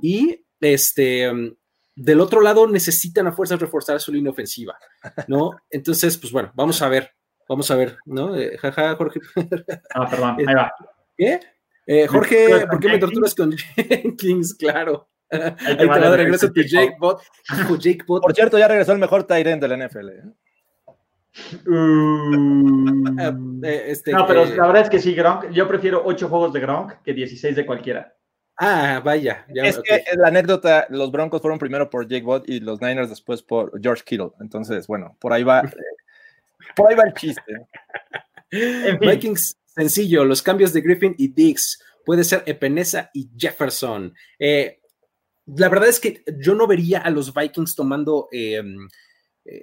Y este, del otro lado necesitan a fuerzas reforzar su línea ofensiva, ¿no? Entonces, pues bueno, vamos a ver, vamos a ver, ¿no? Eh, jaja, Jorge. Ah, perdón, ahí va. ¿Qué? Eh, Jorge, ¿por qué me torturas con Jenkins? Claro. Ahí te va de regreso tu Jake Bot. Hijo, Jake Bot. Por cierto, ya regresó el mejor Tyrant de la NFL. ¿eh? Uh, Eh, este, no, pero eh, la verdad es que sí, Gronk. Yo prefiero 8 juegos de Gronk que 16 de cualquiera. Ah, vaya. ya, Es que la anécdota, los Broncos fueron primero por Jake Bott y los Niners después por George Kittle. Entonces, bueno, por ahí va, por ahí va el chiste. En fin. Vikings, sencillo, los cambios de Griffin y Diggs. Puede ser Epenesa y Jefferson. Eh, la verdad es que yo no vería a los Vikings tomando eh, eh,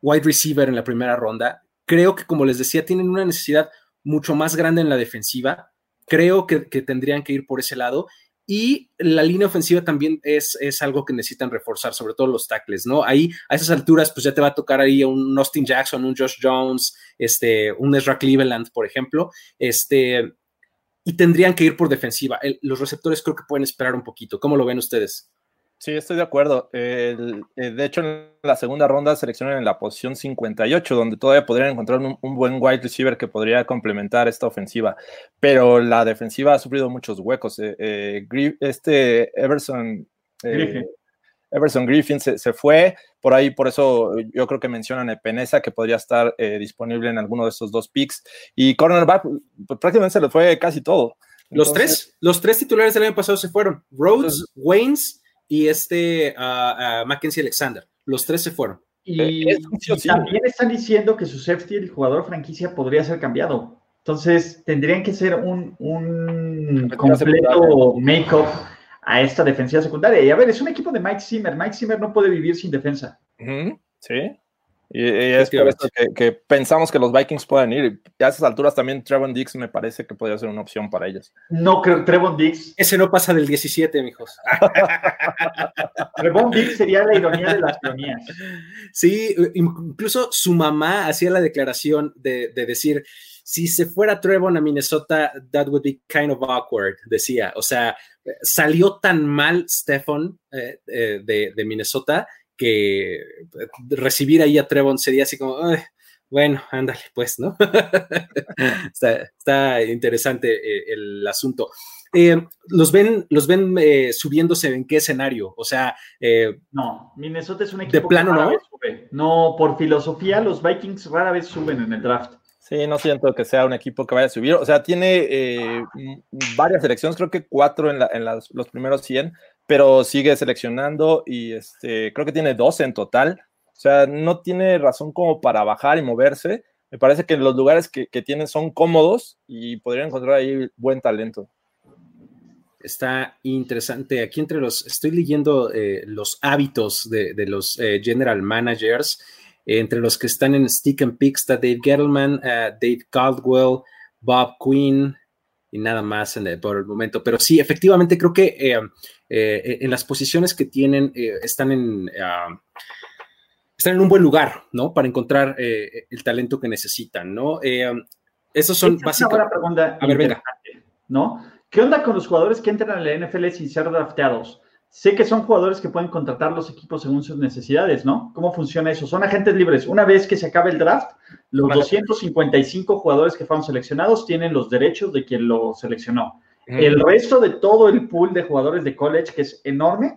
wide receiver en la primera ronda. Creo que, como les decía, tienen una necesidad mucho más grande en la defensiva. Creo que, tendrían que ir por ese lado. Y la línea ofensiva también es, es, algo que necesitan reforzar, sobre todo los tackles, ¿no? Ahí, a esas alturas, pues ya te va a tocar ahí un Austin Jackson, un Josh Jones, este, un Ezra Cleveland, por ejemplo. Este, y tendrían que ir por defensiva. Los receptores creo que pueden esperar un poquito. ¿Cómo lo ven ustedes? Sí, estoy de acuerdo. El, de hecho, en la segunda ronda seleccionan en la posición 58, donde todavía podrían encontrar un, un, buen wide receiver que podría complementar esta ofensiva. Pero la defensiva ha sufrido muchos huecos. Eh, eh, este Everson, Griffin. eh, Everson Griffin se, se, fue. Por ahí, por eso yo creo que mencionan a Peneza, que podría estar eh, disponible en alguno de estos dos picks. Y cornerback, pues, prácticamente se le fue casi todo. Entonces, los tres, los tres titulares del año pasado se fueron. Rhodes, entonces, Waynes y este uh, uh, Mackenzie Alexander. Los tres se fueron. Y, eh, también están diciendo que su safety, el jugador franquicia, podría ser cambiado. Entonces, tendrían que ser un, un completo make-up a esta defensiva secundaria. Y a ver, es un equipo de Mike Zimmer. Mike Zimmer no puede vivir sin defensa. Sí. Y, y es por que, que, pensamos que los Vikings pueden ir. Y a esas alturas también Trevon Diggs me parece que podría ser una opción para ellos. No creo, Trevon Diggs. Ese no pasa del 17, mijos. Trevon Diggs sería la ironía de las ironías. Sí, incluso su mamá hacía la declaración de, de decir, si se fuera Trevon a Minnesota, that would be kind of awkward, decía. O sea, salió tan mal Stefan eh, eh, de, de, Minnesota que recibir ahí a Trevon sería así como, bueno, ándale, pues, ¿no? está, está, interesante eh, el asunto. Eh, ¿Los ven, los ven eh, subiéndose en qué escenario? O sea, eh, no, Minnesota es un equipo de plano, que rara ¿no? Vez sube. No, por filosofía, los Vikings rara vez suben en el draft. Sí, no siento que sea un equipo que vaya a subir. O sea, tiene eh, varias selecciones, creo que cuatro en, la, en las, los primeros 100, pero sigue seleccionando y este, creo que tiene 12 en total. O sea, no tiene razón como para bajar y moverse. Me parece que los lugares que, que tienen son cómodos y podrían encontrar ahí buen talento. Está interesante. Aquí entre los, estoy leyendo eh, los hábitos de, de los eh, general managers. Eh, entre los que están en Stick and Pick está Dave Gettleman, uh, Dave Caldwell, Bob Quinn y nada más en el, por el momento. Pero sí, efectivamente creo que eh, eh, en las posiciones que tienen están en uh, están en un buen lugar, ¿no? Para encontrar eh, el talento que necesitan, ¿no? Eh, esos son básicamente. pregunta a ver, venga. ¿No? ¿Qué onda con los jugadores que entran a la NFL sin ser drafteados? Sé que son jugadores que pueden contratar los equipos según sus necesidades, ¿no? ¿Cómo funciona eso? Son agentes libres. Una vez que se acabe el draft, los 255 jugadores que fueron seleccionados tienen los derechos de quien lo seleccionó. Mm. El resto de todo el pool de jugadores de college, que es enorme,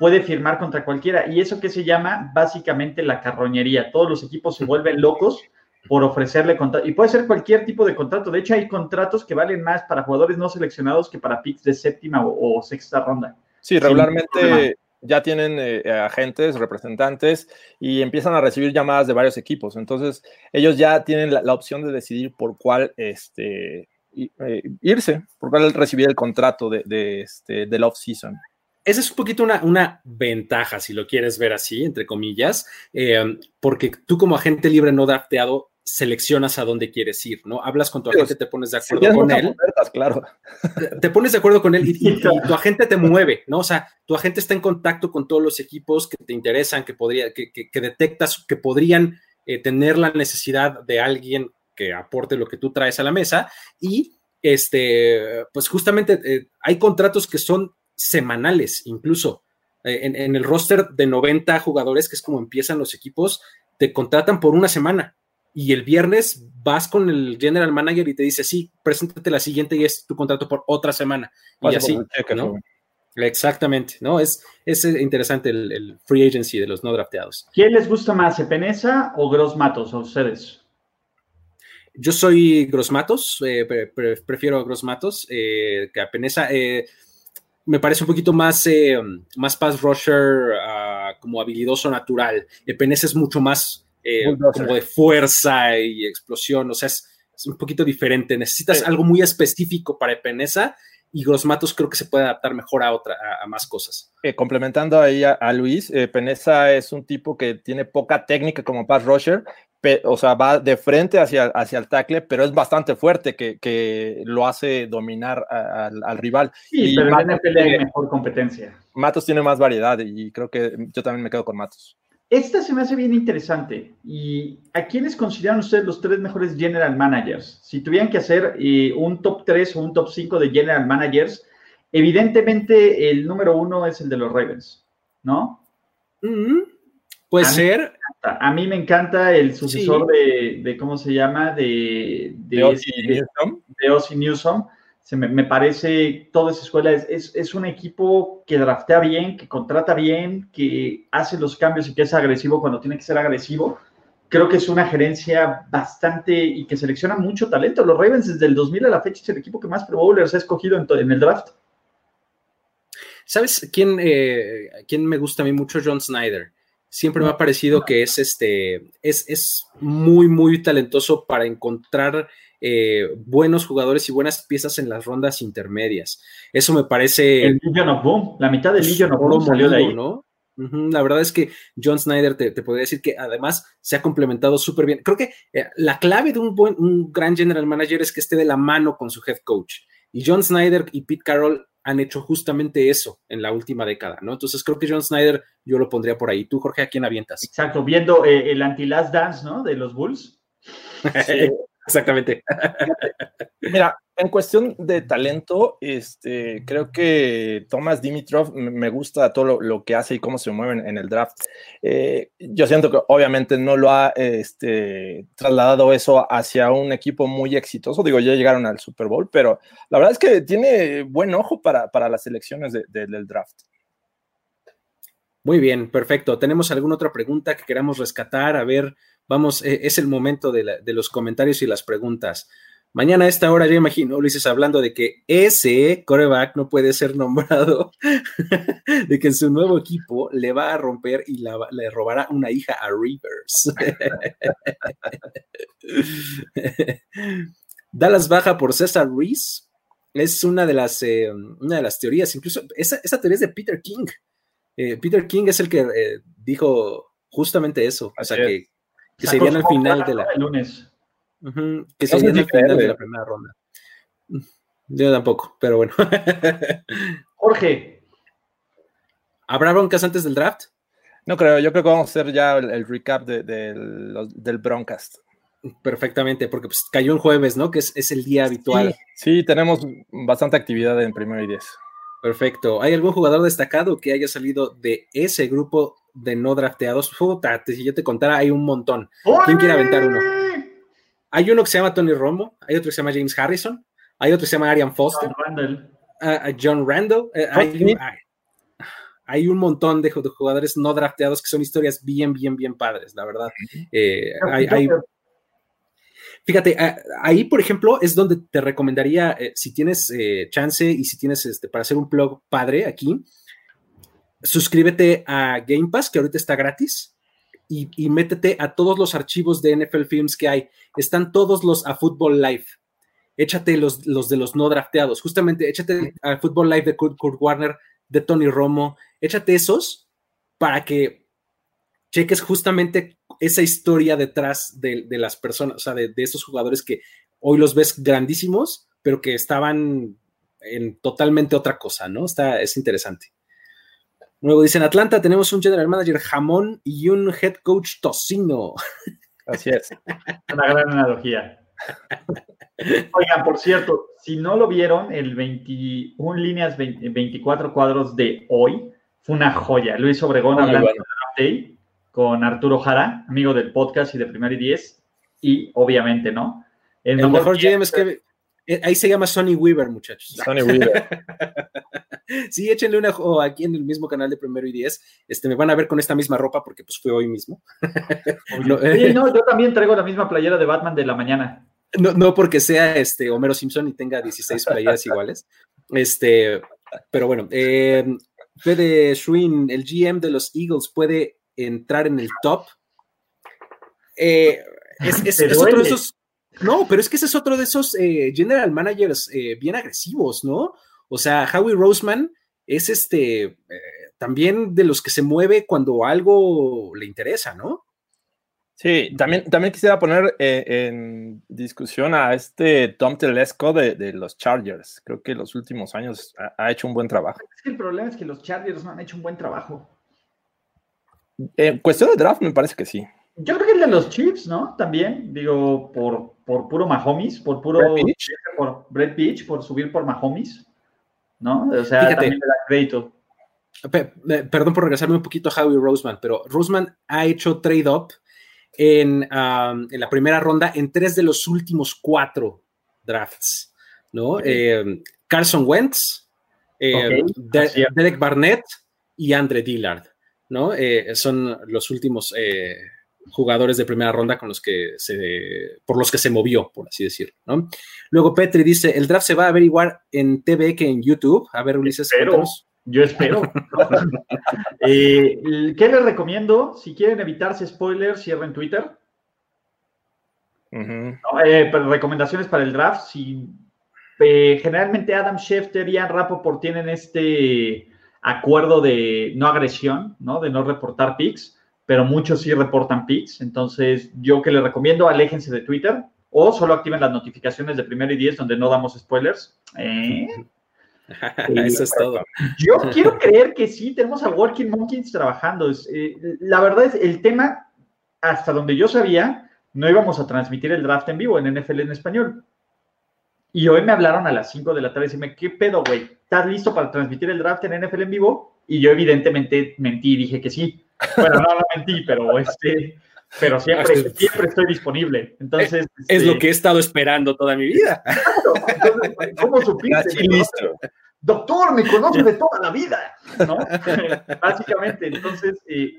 puede firmar contra cualquiera. Y eso que se llama básicamente la carroñería. Todos los equipos se vuelven locos por ofrecerle contrato. Y puede ser cualquier tipo de contrato. De hecho, hay contratos que valen más para jugadores no seleccionados que para picks de séptima o, o sexta ronda. Sí, regularmente ya tienen eh, agentes, representantes y empiezan a recibir llamadas de varios equipos. Entonces, ellos ya tienen la, la opción de decidir por cuál este, eh, irse, por cuál recibir el contrato de, de este, del off-season esa es un poquito una, una, ventaja, si lo quieres ver así, entre comillas, eh, porque tú como agente libre no drafteado seleccionas a dónde quieres ir, ¿no? Hablas con tu agente, te pones de acuerdo con él. Ofertas, claro. Te pones de acuerdo con él y, y, y, tu agente te mueve, ¿no? O sea, tu agente está en contacto con todos los equipos que te interesan, que, podría, que, que, que detectas que podrían eh, tener la necesidad de alguien que aporte lo que tú traes a la mesa y este, pues justamente eh, hay contratos que son semanales incluso. Eh, en, en, el roster de 90 jugadores, que es como empiezan los equipos, te contratan por una semana y el viernes vas con el general manager y te dice, sí, preséntate la siguiente y es tu contrato por otra semana. Y así, ¿no? Exactamente, ¿no? Es, es interesante el, el, free agency de los no drafteados. ¿Quién les gusta más, Epenesa o Gross Matos a ustedes? Yo soy Gross Matos, eh, pre pre prefiero a Gross Matos eh, que a Penesa. Eh, me parece un poquito más, eh, más pass rusher, uh, como habilidoso natural. Penesa es mucho más como de fuerza y explosión, o sea, es, es un poquito diferente. Necesitas sí. algo muy específico para Penesa y Grossmatos creo que se puede adaptar mejor a otra, a, a más cosas. Eh, complementando ahí a, a Luis, eh, Penesa es un tipo que tiene poca técnica como pass rusher, pe, o sea, va de frente hacia, hacia el tackle, pero es bastante fuerte que, que lo hace dominar a, al, al rival. Sí, y pero Matos en NFL tiene, hay mejor competencia. Matos tiene más variedad y creo que yo también me quedo con Matos. Esta se me hace bien interesante. ¿Y a quiénes consideran ustedes los tres mejores general managers? Si tuvieran que hacer eh, un top 3 o un top 5 de general managers, evidentemente el número uno es el de los Ravens, ¿no? Mm -hmm. Puede a ser. A mí me encanta el sucesor sí. de, de, ¿cómo se llama? De, de, de Ozzy Newsom. De Ozzy Newsom. Se me, me, parece, toda esa escuela es, es, es, un equipo que draftea bien, que contrata bien, que hace los cambios y que es agresivo cuando tiene que ser agresivo. Creo que es una gerencia bastante y que selecciona mucho talento. Los Ravens desde el 2000 a la fecha es el equipo que más Pro Bowlers ha escogido en, en el draft. ¿Sabes quién, eh, quién me gusta a mí mucho? John Snyder. Siempre me ha parecido que es, este, es, es muy, muy talentoso para encontrar eh, buenos jugadores y buenas piezas en las rondas intermedias. Eso me parece. El Legion of Boom, la mitad del Legion of Boom salió de ahí. ¿no? Uh -huh. La verdad es que John Snyder te, te, podría decir que además se ha complementado súper bien. Creo que eh, la clave de un buen, un gran general manager es que esté de la mano con su head coach. Y John Snyder y Pete Carroll han hecho justamente eso en la última década, ¿no? Entonces creo que John Snyder yo lo pondría por ahí. Tú, Jorge, ¿a quién avientas? Exacto, viendo eh, el anti-last dance, ¿no? De los Bulls. Sí. Exactamente. Mira, en cuestión de talento, este, creo que Thomas Dimitrov me gusta todo lo, lo que hace y cómo se mueve en el draft. Eh, yo siento que obviamente no lo ha este, trasladado eso hacia un equipo muy exitoso. Digo, ya llegaron al Super Bowl, pero la verdad es que tiene buen ojo para, para las elecciones de, de, del draft. Muy bien, perfecto. ¿Tenemos alguna otra pregunta que queramos rescatar? A ver, vamos, eh, es el momento de, la, de, los comentarios y las preguntas. Mañana a esta hora yo imagino Ulises hablando de que ese coreback no puede ser nombrado, de que en su nuevo equipo le va a romper y la, le robará una hija a Rivers. Dallas baja por César Reese. Es una de las, eh, una de las teorías, incluso esa, esa teoría es de Peter King. Eh, Peter King es el que dijo justamente eso, Así o sea, es. que, que serían al final de la... El lunes. Uh -huh, que serían al final de la primera ronda. Yo tampoco, pero bueno. Jorge. ¿Habrá broncas antes del draft? No creo, yo creo que vamos a hacer ya el, el recap de, de, de, del Broncast. Perfectamente, porque pues, cayó un jueves, ¿no? Que es, es el día habitual. Sí, sí, tenemos bastante actividad en primero y diez. Perfecto. ¿Hay algún jugador destacado que haya salido de ese grupo de no drafteados? Puta, si yo te contara, hay un montón. ¿Quién quiere aventar uno? Hay uno que se llama Tony Romo, hay otro que se llama James Harrison, hay otro que se llama Arian Foster, John Randall. Uh, John Randall. Uh, hay, hay, hay, un montón de, de, jugadores no drafteados que son historias bien, bien, bien padres, la verdad. Eh, hay, hay, Fíjate, ahí, por ejemplo, es donde te recomendaría, eh, si tienes eh, chance y si tienes este, para hacer un blog padre aquí, suscríbete a Game Pass, que ahorita está gratis, y, y, métete a todos los archivos de NFL Films que hay. Están todos los a Football Live. Échate los, los de los no drafteados. Justamente, échate a Football Live de Kurt, Kurt Warner, de Tony Romo. Échate esos para que cheques justamente esa historia detrás de, de las personas, o sea, de, de, esos jugadores que hoy los ves grandísimos, pero que estaban en totalmente otra cosa, ¿no? Está, es interesante. Luego dicen, Atlanta tenemos un general manager jamón y un head coach tocino. Así es. Una gran analogía. Oigan, por cierto, si no lo vieron, el 21 líneas 20, 24 cuadros de hoy, fue una joya. Luis Obregón Muy hablando bueno. de con Arturo Jara, amigo del podcast y de Primer y Diez, y obviamente, ¿no? El mejor GM es que eh, ahí se llama Sonny Weaver, muchachos. Sonny Weaver. Sí, échenle una o aquí en el mismo canal de Primero y Diez. Este, me van a ver con esta misma ropa porque pues fue hoy mismo. no, eh, Sí, no, yo también traigo la misma playera de Batman de la mañana. no, no porque sea este Homero Simpson y tenga 16 playeras iguales. Este, pero bueno, eh, Fede Schwinn, el GM de los Eagles, puede entrar en el top. Eh, es, es- Te es otro de duele. esos. No, pero es que ese es otro de esos eh, general managers eh, bien agresivos, ¿no? O sea, Howie Roseman es este eh, también de los que se mueve cuando algo le interesa, ¿no? Sí, también, también quisiera poner eh, en discusión a este Tom Telesco de, de los Chargers. Creo que los últimos años ha, ha hecho un buen trabajo. Es que el problema es que los Chargers no han hecho un buen trabajo. En cuestión de draft, me parece que sí. Yo creo que el de los Chiefs, ¿no? También, digo, por, por puro Mahomes, por puro Brett Veach. por Beach, por subir por Mahomes, ¿no? O sea, Fíjate. también le da crédito. Pe- eh, perdón por regresarme un poquito a Howie Roseman, pero Roseman ha hecho trade-up en, um, en la primera ronda en tres de los últimos cuatro drafts, ¿no? Eh, Carson Wentz, eh, es. Derek Barnett y Andre Dillard, ¿no? Eh, son los últimos eh, jugadores de primera ronda con los que se, por los que se movió, por así decirlo, ¿no? Luego Petri dice, el draft se va a averiguar en TV que en YouTube. A ver, Ulises, cuéntanos. Yo espero. Eh, ¿Qué les recomiendo? Si quieren evitarse spoilers, cierren Twitter. Eh, pero recomendaciones para el draft. Si, eh, generalmente Adam Schefter y Ian Rappaport tienen este acuerdo de no agresión, ¿no? de no reportar pics, pero muchos sí reportan pics. Entonces, yo que les recomiendo, aléjense de Twitter o solo activen las notificaciones de primero y diez donde no damos spoilers. Eh, Eso es todo. yo quiero creer que sí, tenemos a Working Monkeys trabajando. Es, eh, la verdad es, el tema, hasta donde yo sabía, no íbamos a transmitir el draft en vivo en NFL en español. Y hoy me hablaron a las 5 de la tarde y me ¿qué pedo, güey? ¿Estás listo para transmitir el draft en NFL en vivo? Y yo evidentemente mentí y dije que sí. Bueno, no, no mentí, pero este... Pero siempre, siempre estoy disponible. Entonces... Es este, lo que he estado esperando toda mi vida. entonces, ¿Cómo supiste? Listo. doctor, me conoce de toda la vida, ¿no? Básicamente, entonces, eh,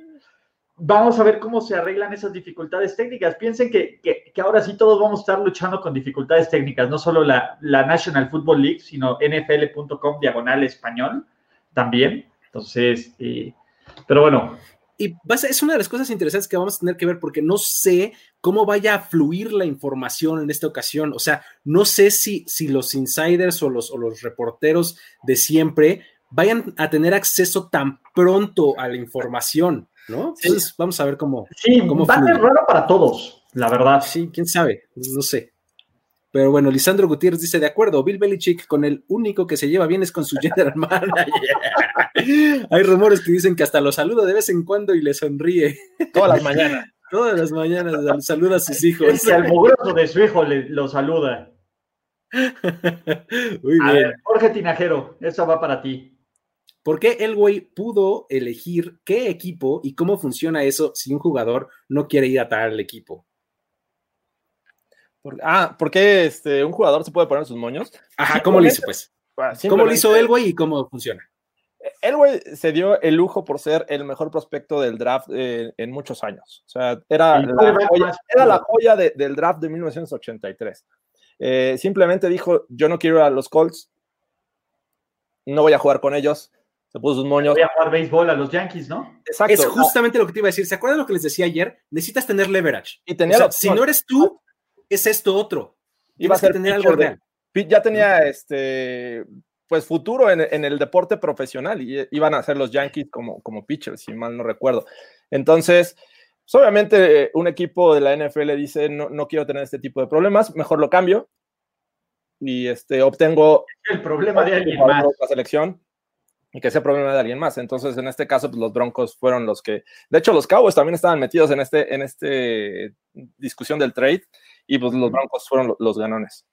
vamos a ver cómo se arreglan esas dificultades técnicas. Piensen que, que- ahora sí todos vamos a estar luchando con dificultades técnicas, no solo la, la National Football League, sino nfl.com diagonal español también. Entonces, eh, pero bueno, Y va a ser- es una de las cosas interesantes que vamos a tener que ver porque no sé cómo vaya a fluir la información en esta ocasión. O sea, no sé si, si los insiders o los, o los reporteros de siempre vayan a tener acceso tan pronto a la información, ¿no? Entonces, vamos a ver cómo. sí, ¿Cómo va a ser raro para todos, la verdad. Sí, quién sabe, no sé. Pero bueno, Lisandro Gutiérrez dice, de acuerdo, Bill Belichick con el único que se lleva bien es con su general manager. Hay rumores que dicen que hasta lo saluda de vez en cuando y le sonríe. Todas las mañanas. Todas las mañanas saluda a sus Es hijos. que al mugroso de su hijo le, lo saluda. Muy A bien. ver, Jorge Tinajero, eso va para ti. ¿Por qué Elway pudo elegir qué equipo y cómo funciona eso si un jugador no quiere ir a tal equipo? Por- ah, ¿por qué este, un jugador se puede poner sus moños? Ajá, ¿cómo lo hizo pues? Ah, ¿Cómo lo hizo simplemente- Elway y cómo funciona? Elway se dio el lujo por ser el mejor prospecto del draft eh, en muchos años. O sea, era El la joya, era la joya de- del draft de 1983. Eh, simplemente dijo, yo no quiero ir a los Colts, no voy a jugar con ellos. Se puso sus moños. Voy a jugar béisbol a los Yankees, ¿no? Exacto. Es justamente lo que te iba a decir. ¿Se acuerdan lo que les decía ayer? Necesitas tener leverage. Y tenía O sea, la opción. si no eres tú, es esto otro. Iba a ser tener algo de- real. pi- ya tenía este pues futuro en, en el deporte profesional y eh, iban a ser los Yankees como, como pitchers, si mal no recuerdo. Entonces, pues, obviamente un equipo de la NFL dice, no, no quiero tener este tipo de problemas, mejor lo cambio y este, obtengo El problema de alguien más. de otra selección y que sea problema de alguien más. Entonces, en este caso, pues, los Broncos fueron los que, de hecho, los Cowboys también estaban metidos en este, en este discusión del trade y pues los Broncos fueron lo- los ganones.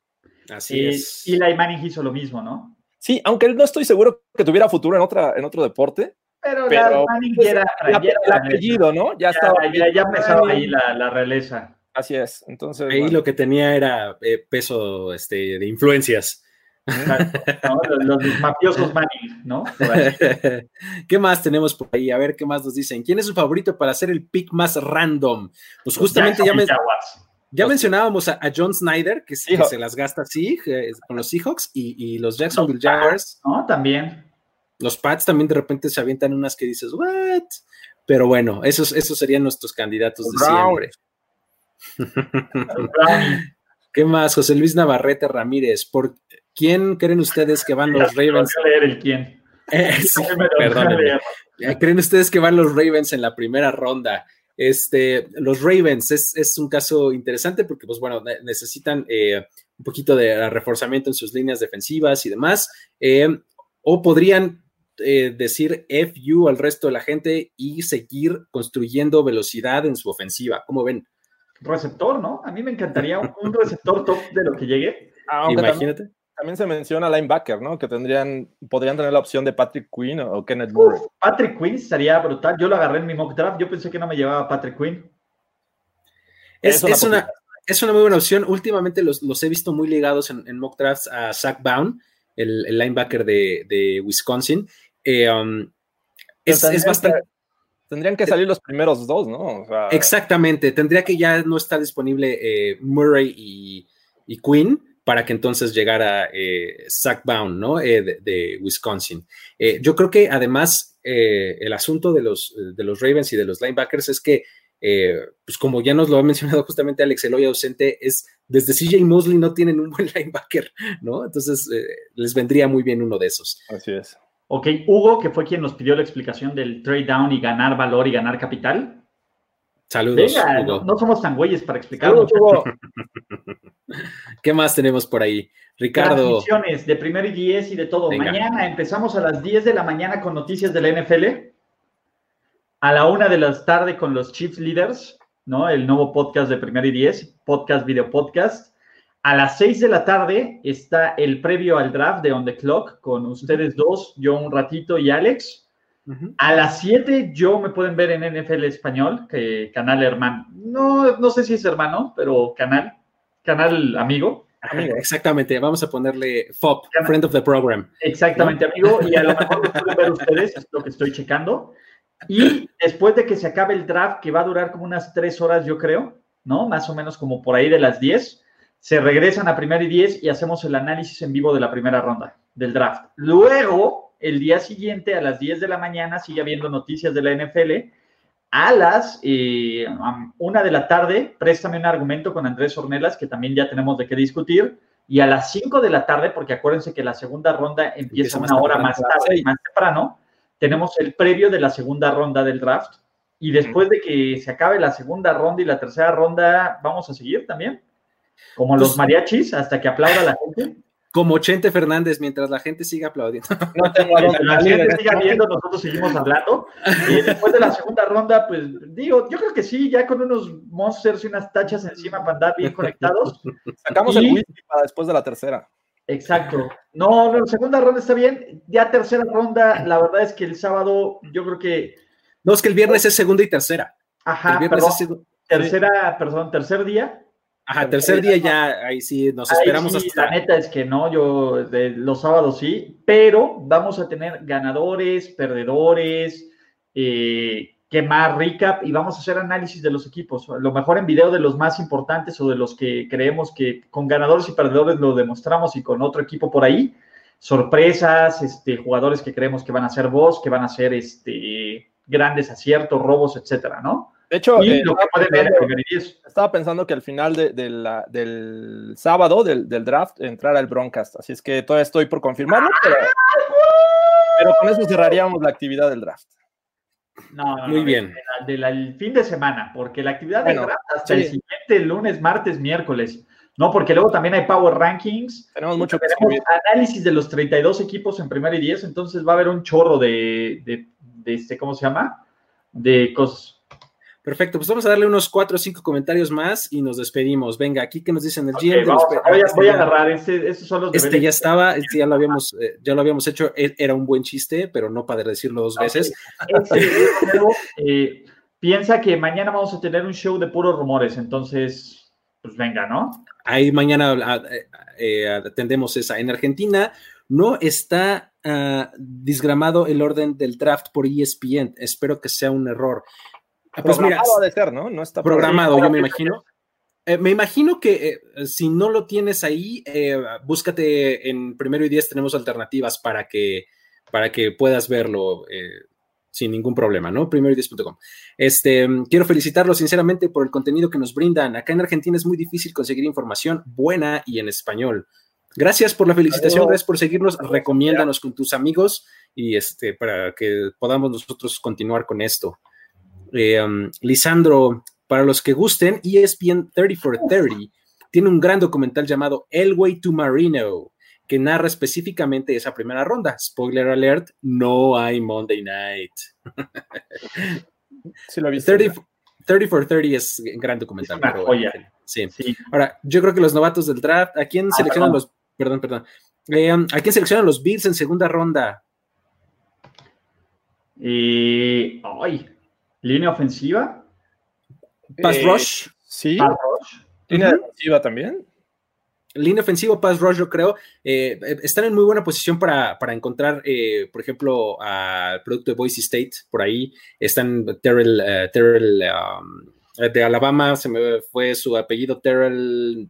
Así Y, es. y Eli Manning hizo lo mismo, ¿no? Sí, aunque no estoy seguro que tuviera futuro en, otra, en otro deporte. Pero, Pero, la Manning pues, ya era, el, ya era el apellido, ¿no? Ya, ya, estaba. ya, ya empezaba ahí la, la realeza. Así es. Entonces. Ahí bueno. lo que tenía era eh, peso este, de influencias. ¿No? Los, los mafiosos Manning, ¿no? ¿Qué más tenemos por ahí? A ver qué más nos dicen. ¿Quién es su favorito para hacer el pick más random? Pues justamente ya, men- mencionábamos a, a John Snyder, que, se- que se las gasta así eh, con los Seahawks y, y los Jacksonville Jaguars. ¿no? También. Los Pats también de repente se avientan unas que dices, ¿what? Pero bueno, esos, esos serían nuestros candidatos de siempre. ¿Qué más? José Luis Navarrete Ramírez. ¿Por quién creen ustedes que van los Ravens? toca leer el quién. Eh, sí, perdónenme. leer. ¿Creen ustedes que van los Ravens en la primera ronda? Este, los Ravens es, es un caso interesante porque, pues bueno, ne- necesitan eh, un poquito de reforzamiento en sus líneas defensivas y demás. eh, o podrían eh, decir FU al resto de la gente y seguir construyendo velocidad en su ofensiva. ¿Cómo ven? Receptor, ¿no? A mí me encantaría un, un receptor top de lo que llegue. Aunque también, Imagínate. también se menciona linebacker, ¿no? Que tendrían, podrían tener la opción de Patrick Quinn o, Kenneth Murray. Uf, Patrick Quinn estaría brutal. Yo lo agarré en mi mock draft. Yo pensé que no me llevaba Patrick Quinn. Es, Es una es una, posibilidad. es una muy buena opción. Últimamente los, los he visto muy ligados en, en mock drafts a Zach Bound, el, el linebacker de, de Wisconsin. Eh, um, es, es bastante. que- tendrían que salir los primeros dos, ¿no? O sea, Exactamente. Tendría que ya no estar disponible eh, Murray y, y Quinn para que entonces llegara eh, Zach Bound, ¿no? Eh, de, de Wisconsin. Eh, yo creo que además eh, el asunto de los, de los Ravens y de los linebackers es que, pues como ya nos lo ha mencionado justamente Alex Eloy ausente, es desde CJ Mosley no tienen un buen linebacker, ¿no? Entonces les vendría muy bien uno de esos. Así es. Ok, Hugo, que fue quien nos pidió la explicación del trade down y ganar valor y ganar capital. Saludos, Venga, Hugo. no, no somos tan güeyes para explicarlo. Saludos, Hugo. ¿Qué más tenemos por ahí? Ricardo. Transmisiones de primer y 10 y de todo. Venga. Mañana empezamos a las 10 de la mañana con noticias de la NFL. A la una de la tarde con los Chiefs Leaders, ¿no? El nuevo podcast de primer y 10, podcast, video podcast. A las 6 de la tarde está el previo al draft de On the Clock con ustedes dos, yo un ratito y Alex. A las 7 yo me pueden ver en NFL Español, que canal hermano. No, no sé si es hermano, pero canal, canal amigo. Exactamente, vamos a ponerle FOP, Friend of the Program. Exactamente, amigo. Y a lo mejor lo pueden ver ustedes, es lo que estoy checando. Y después de que se acabe el draft, que va a durar como unas tres horas, yo creo, ¿no? Más o menos como por ahí de las 10, se regresan a primera y 10 y hacemos el análisis en vivo de la primera ronda del draft. Luego, el día siguiente, a las 10 de la mañana, sigue habiendo noticias de la NFL. A las eh, una de la tarde, préstame un argumento con Andrés Ornelas, que también ya tenemos de qué discutir. Y a las 5 de la tarde, porque acuérdense que la segunda ronda empieza una hora más tarde, seis. más temprano, tenemos el previo de la segunda ronda del draft. Y después de que se acabe la segunda ronda y la tercera ronda, vamos a seguir también. Como los mariachis, hasta que aplauda la gente. Como Chente Fernández, mientras la gente siga aplaudiendo. No tengo a dónde La gente siga viendo, nosotros seguimos hablando. Y después de la segunda ronda, pues digo, yo creo que sí, ya con unos monsters y unas tachas encima para andar bien conectados. Sacamos Y- el whisky para después de la tercera. Exacto. No, no, segunda ronda está bien. Ya tercera ronda, la verdad es que el sábado, yo creo que, No, es que el viernes es segunda y tercera. el ajá, viernes perdón, es tercera, perdón, tercer día. Ajá, tercer día ya, ahí sí, nos Ahí esperamos sí, hasta. La neta es que no, yo de los sábados sí, pero vamos a tener ganadores, perdedores, eh, que más recap y vamos a hacer análisis de los equipos. Lo mejor en video de los más importantes o de los que creemos que con ganadores y perdedores lo demostramos y con otro equipo por ahí. Sorpresas, este, jugadores que creemos que van a ser vos, que van a ser este, grandes aciertos, robos, etcétera, ¿no? De hecho, eh, lo que estaba, pensando, estaba que al final de- de la- del sábado, del, del draft, entrara el Broncast. Así es que todavía estoy por confirmarlo, pero, pero con eso cerraríamos la actividad del draft. No, no, Muy no, bien. de la- del fin de semana, porque la actividad Bueno, de draft hasta el siguiente lunes, martes, miércoles. No, porque luego también hay Power Rankings. Tenemos mucho que Tenemos análisis de los 32 equipos en primera y 10, entonces va a haber un chorro de, de, de este, ¿cómo se llama? De cosas. Perfecto, pues vamos a darle unos cuatro o cinco comentarios más y nos despedimos. Venga, aquí que nos dicen el GM. de vamos, los- voy, a, este voy a ya- agarrar, este, estos son los Este ya estaba, este ya lo habíamos, eh, ya lo habíamos hecho. e- Era un buen chiste, pero no para decirlo dos veces. Este, primero, eh, piensa que mañana vamos a tener un show de puros rumores, entonces, pues venga, ¿no? Ahí mañana eh, atendemos esa. En Argentina no está ah, disgramado el orden del draft por ESPN. Espero que sea un error. Ah, Pues mira, Programado ha de ser, ¿no? No está programado, yo me imagino. Eh, me imagino que eh, si no lo tienes ahí, eh, búscate en primero y diez, tenemos alternativas para que, para que puedas verlo eh, sin ningún problema, ¿no? Primero y diez.com. Este, quiero felicitarlos sinceramente por el contenido que nos brindan. Acá en Argentina es muy difícil conseguir información buena y en español. Gracias por la felicitación, Adiós. gracias por seguirnos, recomiéndanos con tus amigos y este, para que podamos nosotros continuar con esto. Eh, um, Lisandro, para los que gusten, ESPN 30 for 30 tiene un gran documental llamado El Way to Marino, que narra específicamente esa primera ronda. Spoiler alert, no hay Monday Night. Sí lo he visto. 30, 30 for 30 es un gran documental. Pero, joya. Sí. Sí. Ahora, yo creo que los novatos del draft, ¿a quién Ah, seleccionan perdón. los... Perdón, perdón. Eh, um, ¿A quién seleccionan los Bills en segunda ronda? Y, ay, línea ofensiva, Pass Eh, rush. Sí. pass rush. Línea defensiva también. Línea ofensiva, pass rush, yo creo, eh, eh, están en muy buena posición para, para encontrar, eh, por ejemplo, al producto de Boise State, por ahí están Terrell, Terrell um, de Alabama, se me fue su apellido, Terrell,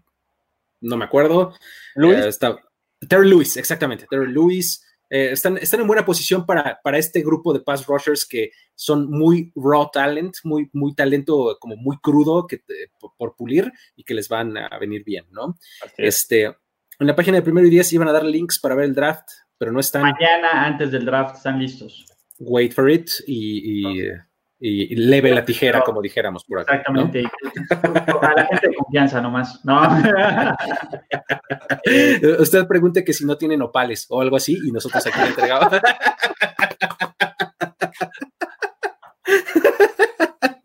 no me acuerdo. Luis. Eh, está, Terrell Lewis, exactamente, Terrell Lewis. Eh, están, están en buena posición para, para este grupo de pass rushers que son muy raw talent, muy, muy talento como muy crudo que, por, por pulir y que les van a venir bien, ¿no? Así es. Este, en la página de primero y diez iban a dar links para ver el draft, pero no están. Mañana, antes del draft, están listos. Wait for it y, y, y- y leve la tijera, como dijéramos por acá. ¿no? Exactamente. A la gente de confianza nomás. No. Usted pregunte que si no tienen opales o algo así y nosotros aquí le entregamos.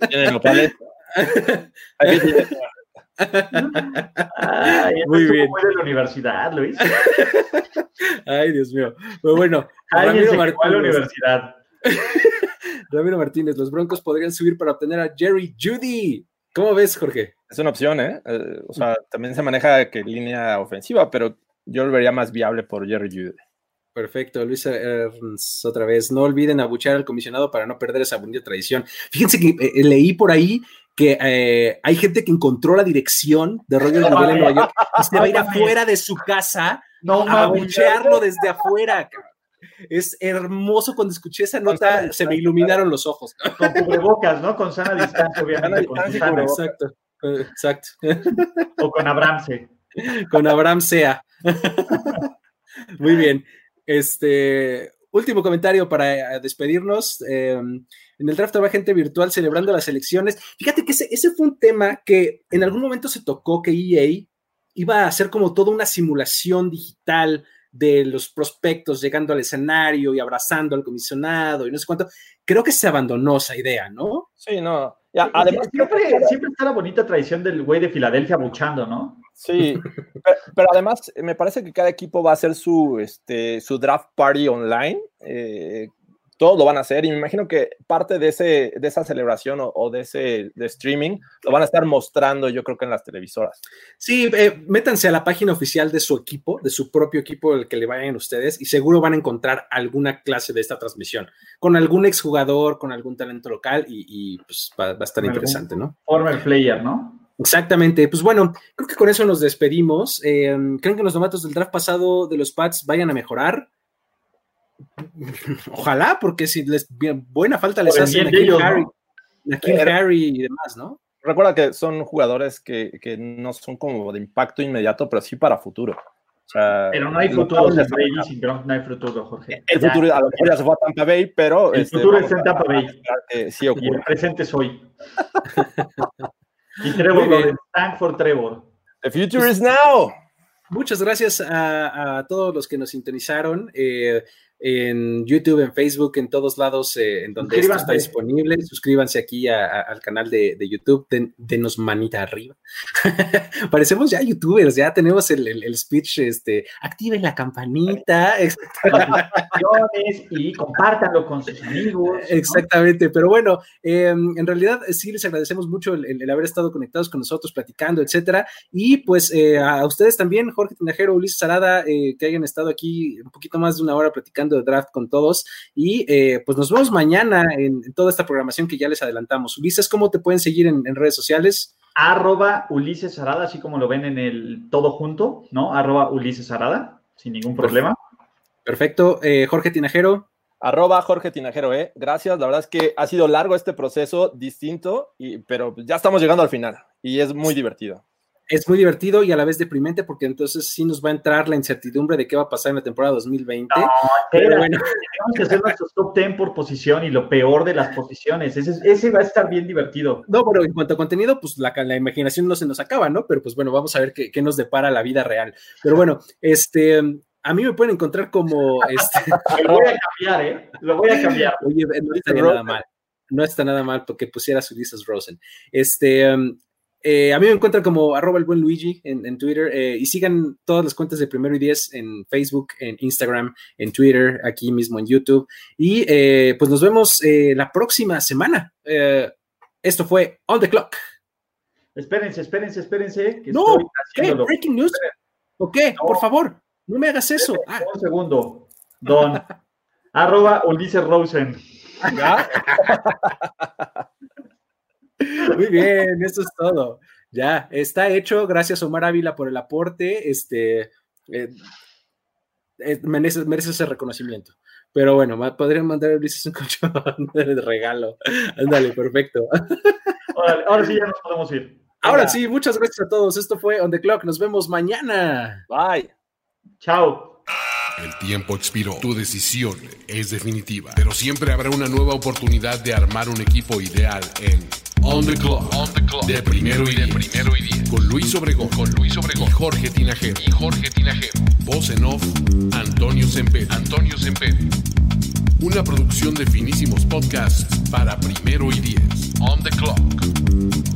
Tiene nopales. Ahí tiene- Ay, esto Muy bien. muy de la universidad, Luis. Ay, Dios mío. Pero bueno, Ramiro la universidad. Ramiro Martínez, los Broncos podrían subir para obtener a Jerry Judy. ¿Cómo ves, Jorge? Es una opción, ¿eh? Eh, O sea, también se maneja que línea ofensiva, pero yo lo vería más viable por Jerry Judy. Perfecto, Luis Ernst, otra vez. No olviden abuchear al comisionado para no perder esa bonita tradición. Fíjense que eh, leí por ahí que eh, hay gente que encontró la dirección de Roger Goodell en Nueva York y se va a ir afuera de su casa No a abuchearlo desde afuera. cabrón. Es hermoso cuando escuché esa nota, se me iluminaron los ojos. Con cubrebocas, ¿no? Con sana distancia, obviamente. Sana Con distancia. Exacto, eh, exacto. O con Abramse. Con Abraham Sea. Muy bien. Este último comentario para eh, despedirnos. Eh, en el draft habrá gente virtual celebrando las elecciones. Fíjate que ese, ese fue un tema que en algún momento se tocó que EA iba a hacer como toda una simulación digital de los prospectos llegando al escenario y abrazando al comisionado y no sé cuánto. Creo que se abandonó esa idea, ¿no? Sí, no. Ya, además, siempre, siempre está la bonita tradición del güey de Filadelfia buchando, ¿no? Sí, pero, pero además eh, me parece que cada equipo va a hacer su, este, su draft party online. eh, todos lo van a hacer y me imagino que parte de, ese, de esa celebración o, o de ese de streaming lo van a estar mostrando yo creo que en las televisoras. Sí, eh, métanse a la página oficial de su equipo, de su propio equipo, el que le vayan ustedes, y seguro van a encontrar alguna clase de esta transmisión, con algún exjugador, con algún talento local, y, y, pues va, va a estar interesante, ¿no? Former player, ¿no? Exactamente. Pues bueno, creo que con eso nos despedimos. Eh, ¿Creen que los novatos del draft pasado de los Pats vayan a mejorar? Ojalá, porque si les bien- buena falta les hacen a ¿no? Harry, a Kim Pero- Harry y demás, ¿no? Recuerda que son jugadores que, que no son como de impacto inmediato, pero sí para futuro. O sea, Pero no hay futuro sin Brady, sin Gronk, no hay futuro, Jorge. El Ya. futuro a lo mejor ya se fue a Tampa Bay, pero El este, futuro está en Tampa Bay. que sí Y el presente es hoy. y Trevor. Lawrence, thank for Trevor. The future is now. Muchas gracias a, a todos los que nos sintonizaron. Eh, en YouTube, en Facebook, en todos lados eh, en donde esto está disponible. Suscríbanse aquí al canal de, YouTube, denos manita arriba. Parecemos ya youtubers, ya tenemos el, speech, este, activen la campanita. y compártanlo con sus amigos. Exactamente, pero bueno, em, en realidad sí les agradecemos mucho el, haber estado conectados con nosotros, platicando, etcétera. Y pues eh, a ustedes también, Jorge Tinajero, Ulises Arada, eh, que hayan estado aquí un poquito más de una hora platicando de draft con todos. Y eh, pues nos vemos mañana en, toda esta programación que ya les adelantamos. Ulises, ¿cómo te pueden seguir en, redes sociales? Arroba Ulises Arada, así como lo ven en el todo junto, ¿no? Arroba Ulises Arada, sin ningún problema. Perfecto. Eh, Jorge Tinajero. Arroba Jorge Tinajero, ¿eh? Gracias. La verdad es que ha sido largo este proceso, distinto, y, pero ya estamos llegando al final y es muy divertido es muy divertido y a la vez deprimente porque entonces sí nos va a entrar la incertidumbre de qué va a pasar en la temporada 2020. No, pero bueno. Tenemos que hacer nuestros top 10 por posición y lo peor de las posiciones. Ese, va a estar bien divertido. No, pero en cuanto a contenido, pues la, la imaginación no se nos acaba, ¿no? Pero pues bueno, vamos a ver qué, nos depara la vida real. Pero bueno, este, a mí me pueden encontrar como... Este... lo voy a cambiar, ¿eh? Lo voy a cambiar. Oye, no está nada mal. No está nada mal porque pusieras Ulises Rosen. Este, um, eh, a mí me encuentran como arroba el buen Luigi en, Twitter eh, y sigan todas las cuentas de Primero y Diez en Facebook, en Instagram, en Twitter, aquí mismo en YouTube. Y eh, pues nos vemos la próxima semana. esto fue On the Clock. Espérense, espérense, espérense. no, ¿qué? ¿Breaking news? ¿O qué? Por favor, no me hagas eso. Ah. Un segundo. Don. arroba Ulises Rosen. Muy bien, eso es todo. Ya, está hecho. Gracias, Omar Ávila, por el aporte. Este eh, eh, merece, ese reconocimiento. Pero bueno, podrían mandar a Ulises un colchón de regalo. Ándale, perfecto. ahora sí ya nos podemos ir. Ahora sí, muchas gracias a todos. Esto fue On the Clock. Nos vemos mañana. Bye. Chao. El tiempo expiró. Tu decisión es definitiva. Pero siempre habrá una nueva oportunidad de armar un equipo ideal en On the Clock. On the Clock. De primero y de primero y diez. Con Luis Obregón. Con Luis Obregón. Y Jorge Tinajero. Y Jorge Tinajero. Voz en off. Antonio Semper. Antonio Semper. Una producción de finísimos podcasts para primero y diez. On the Clock.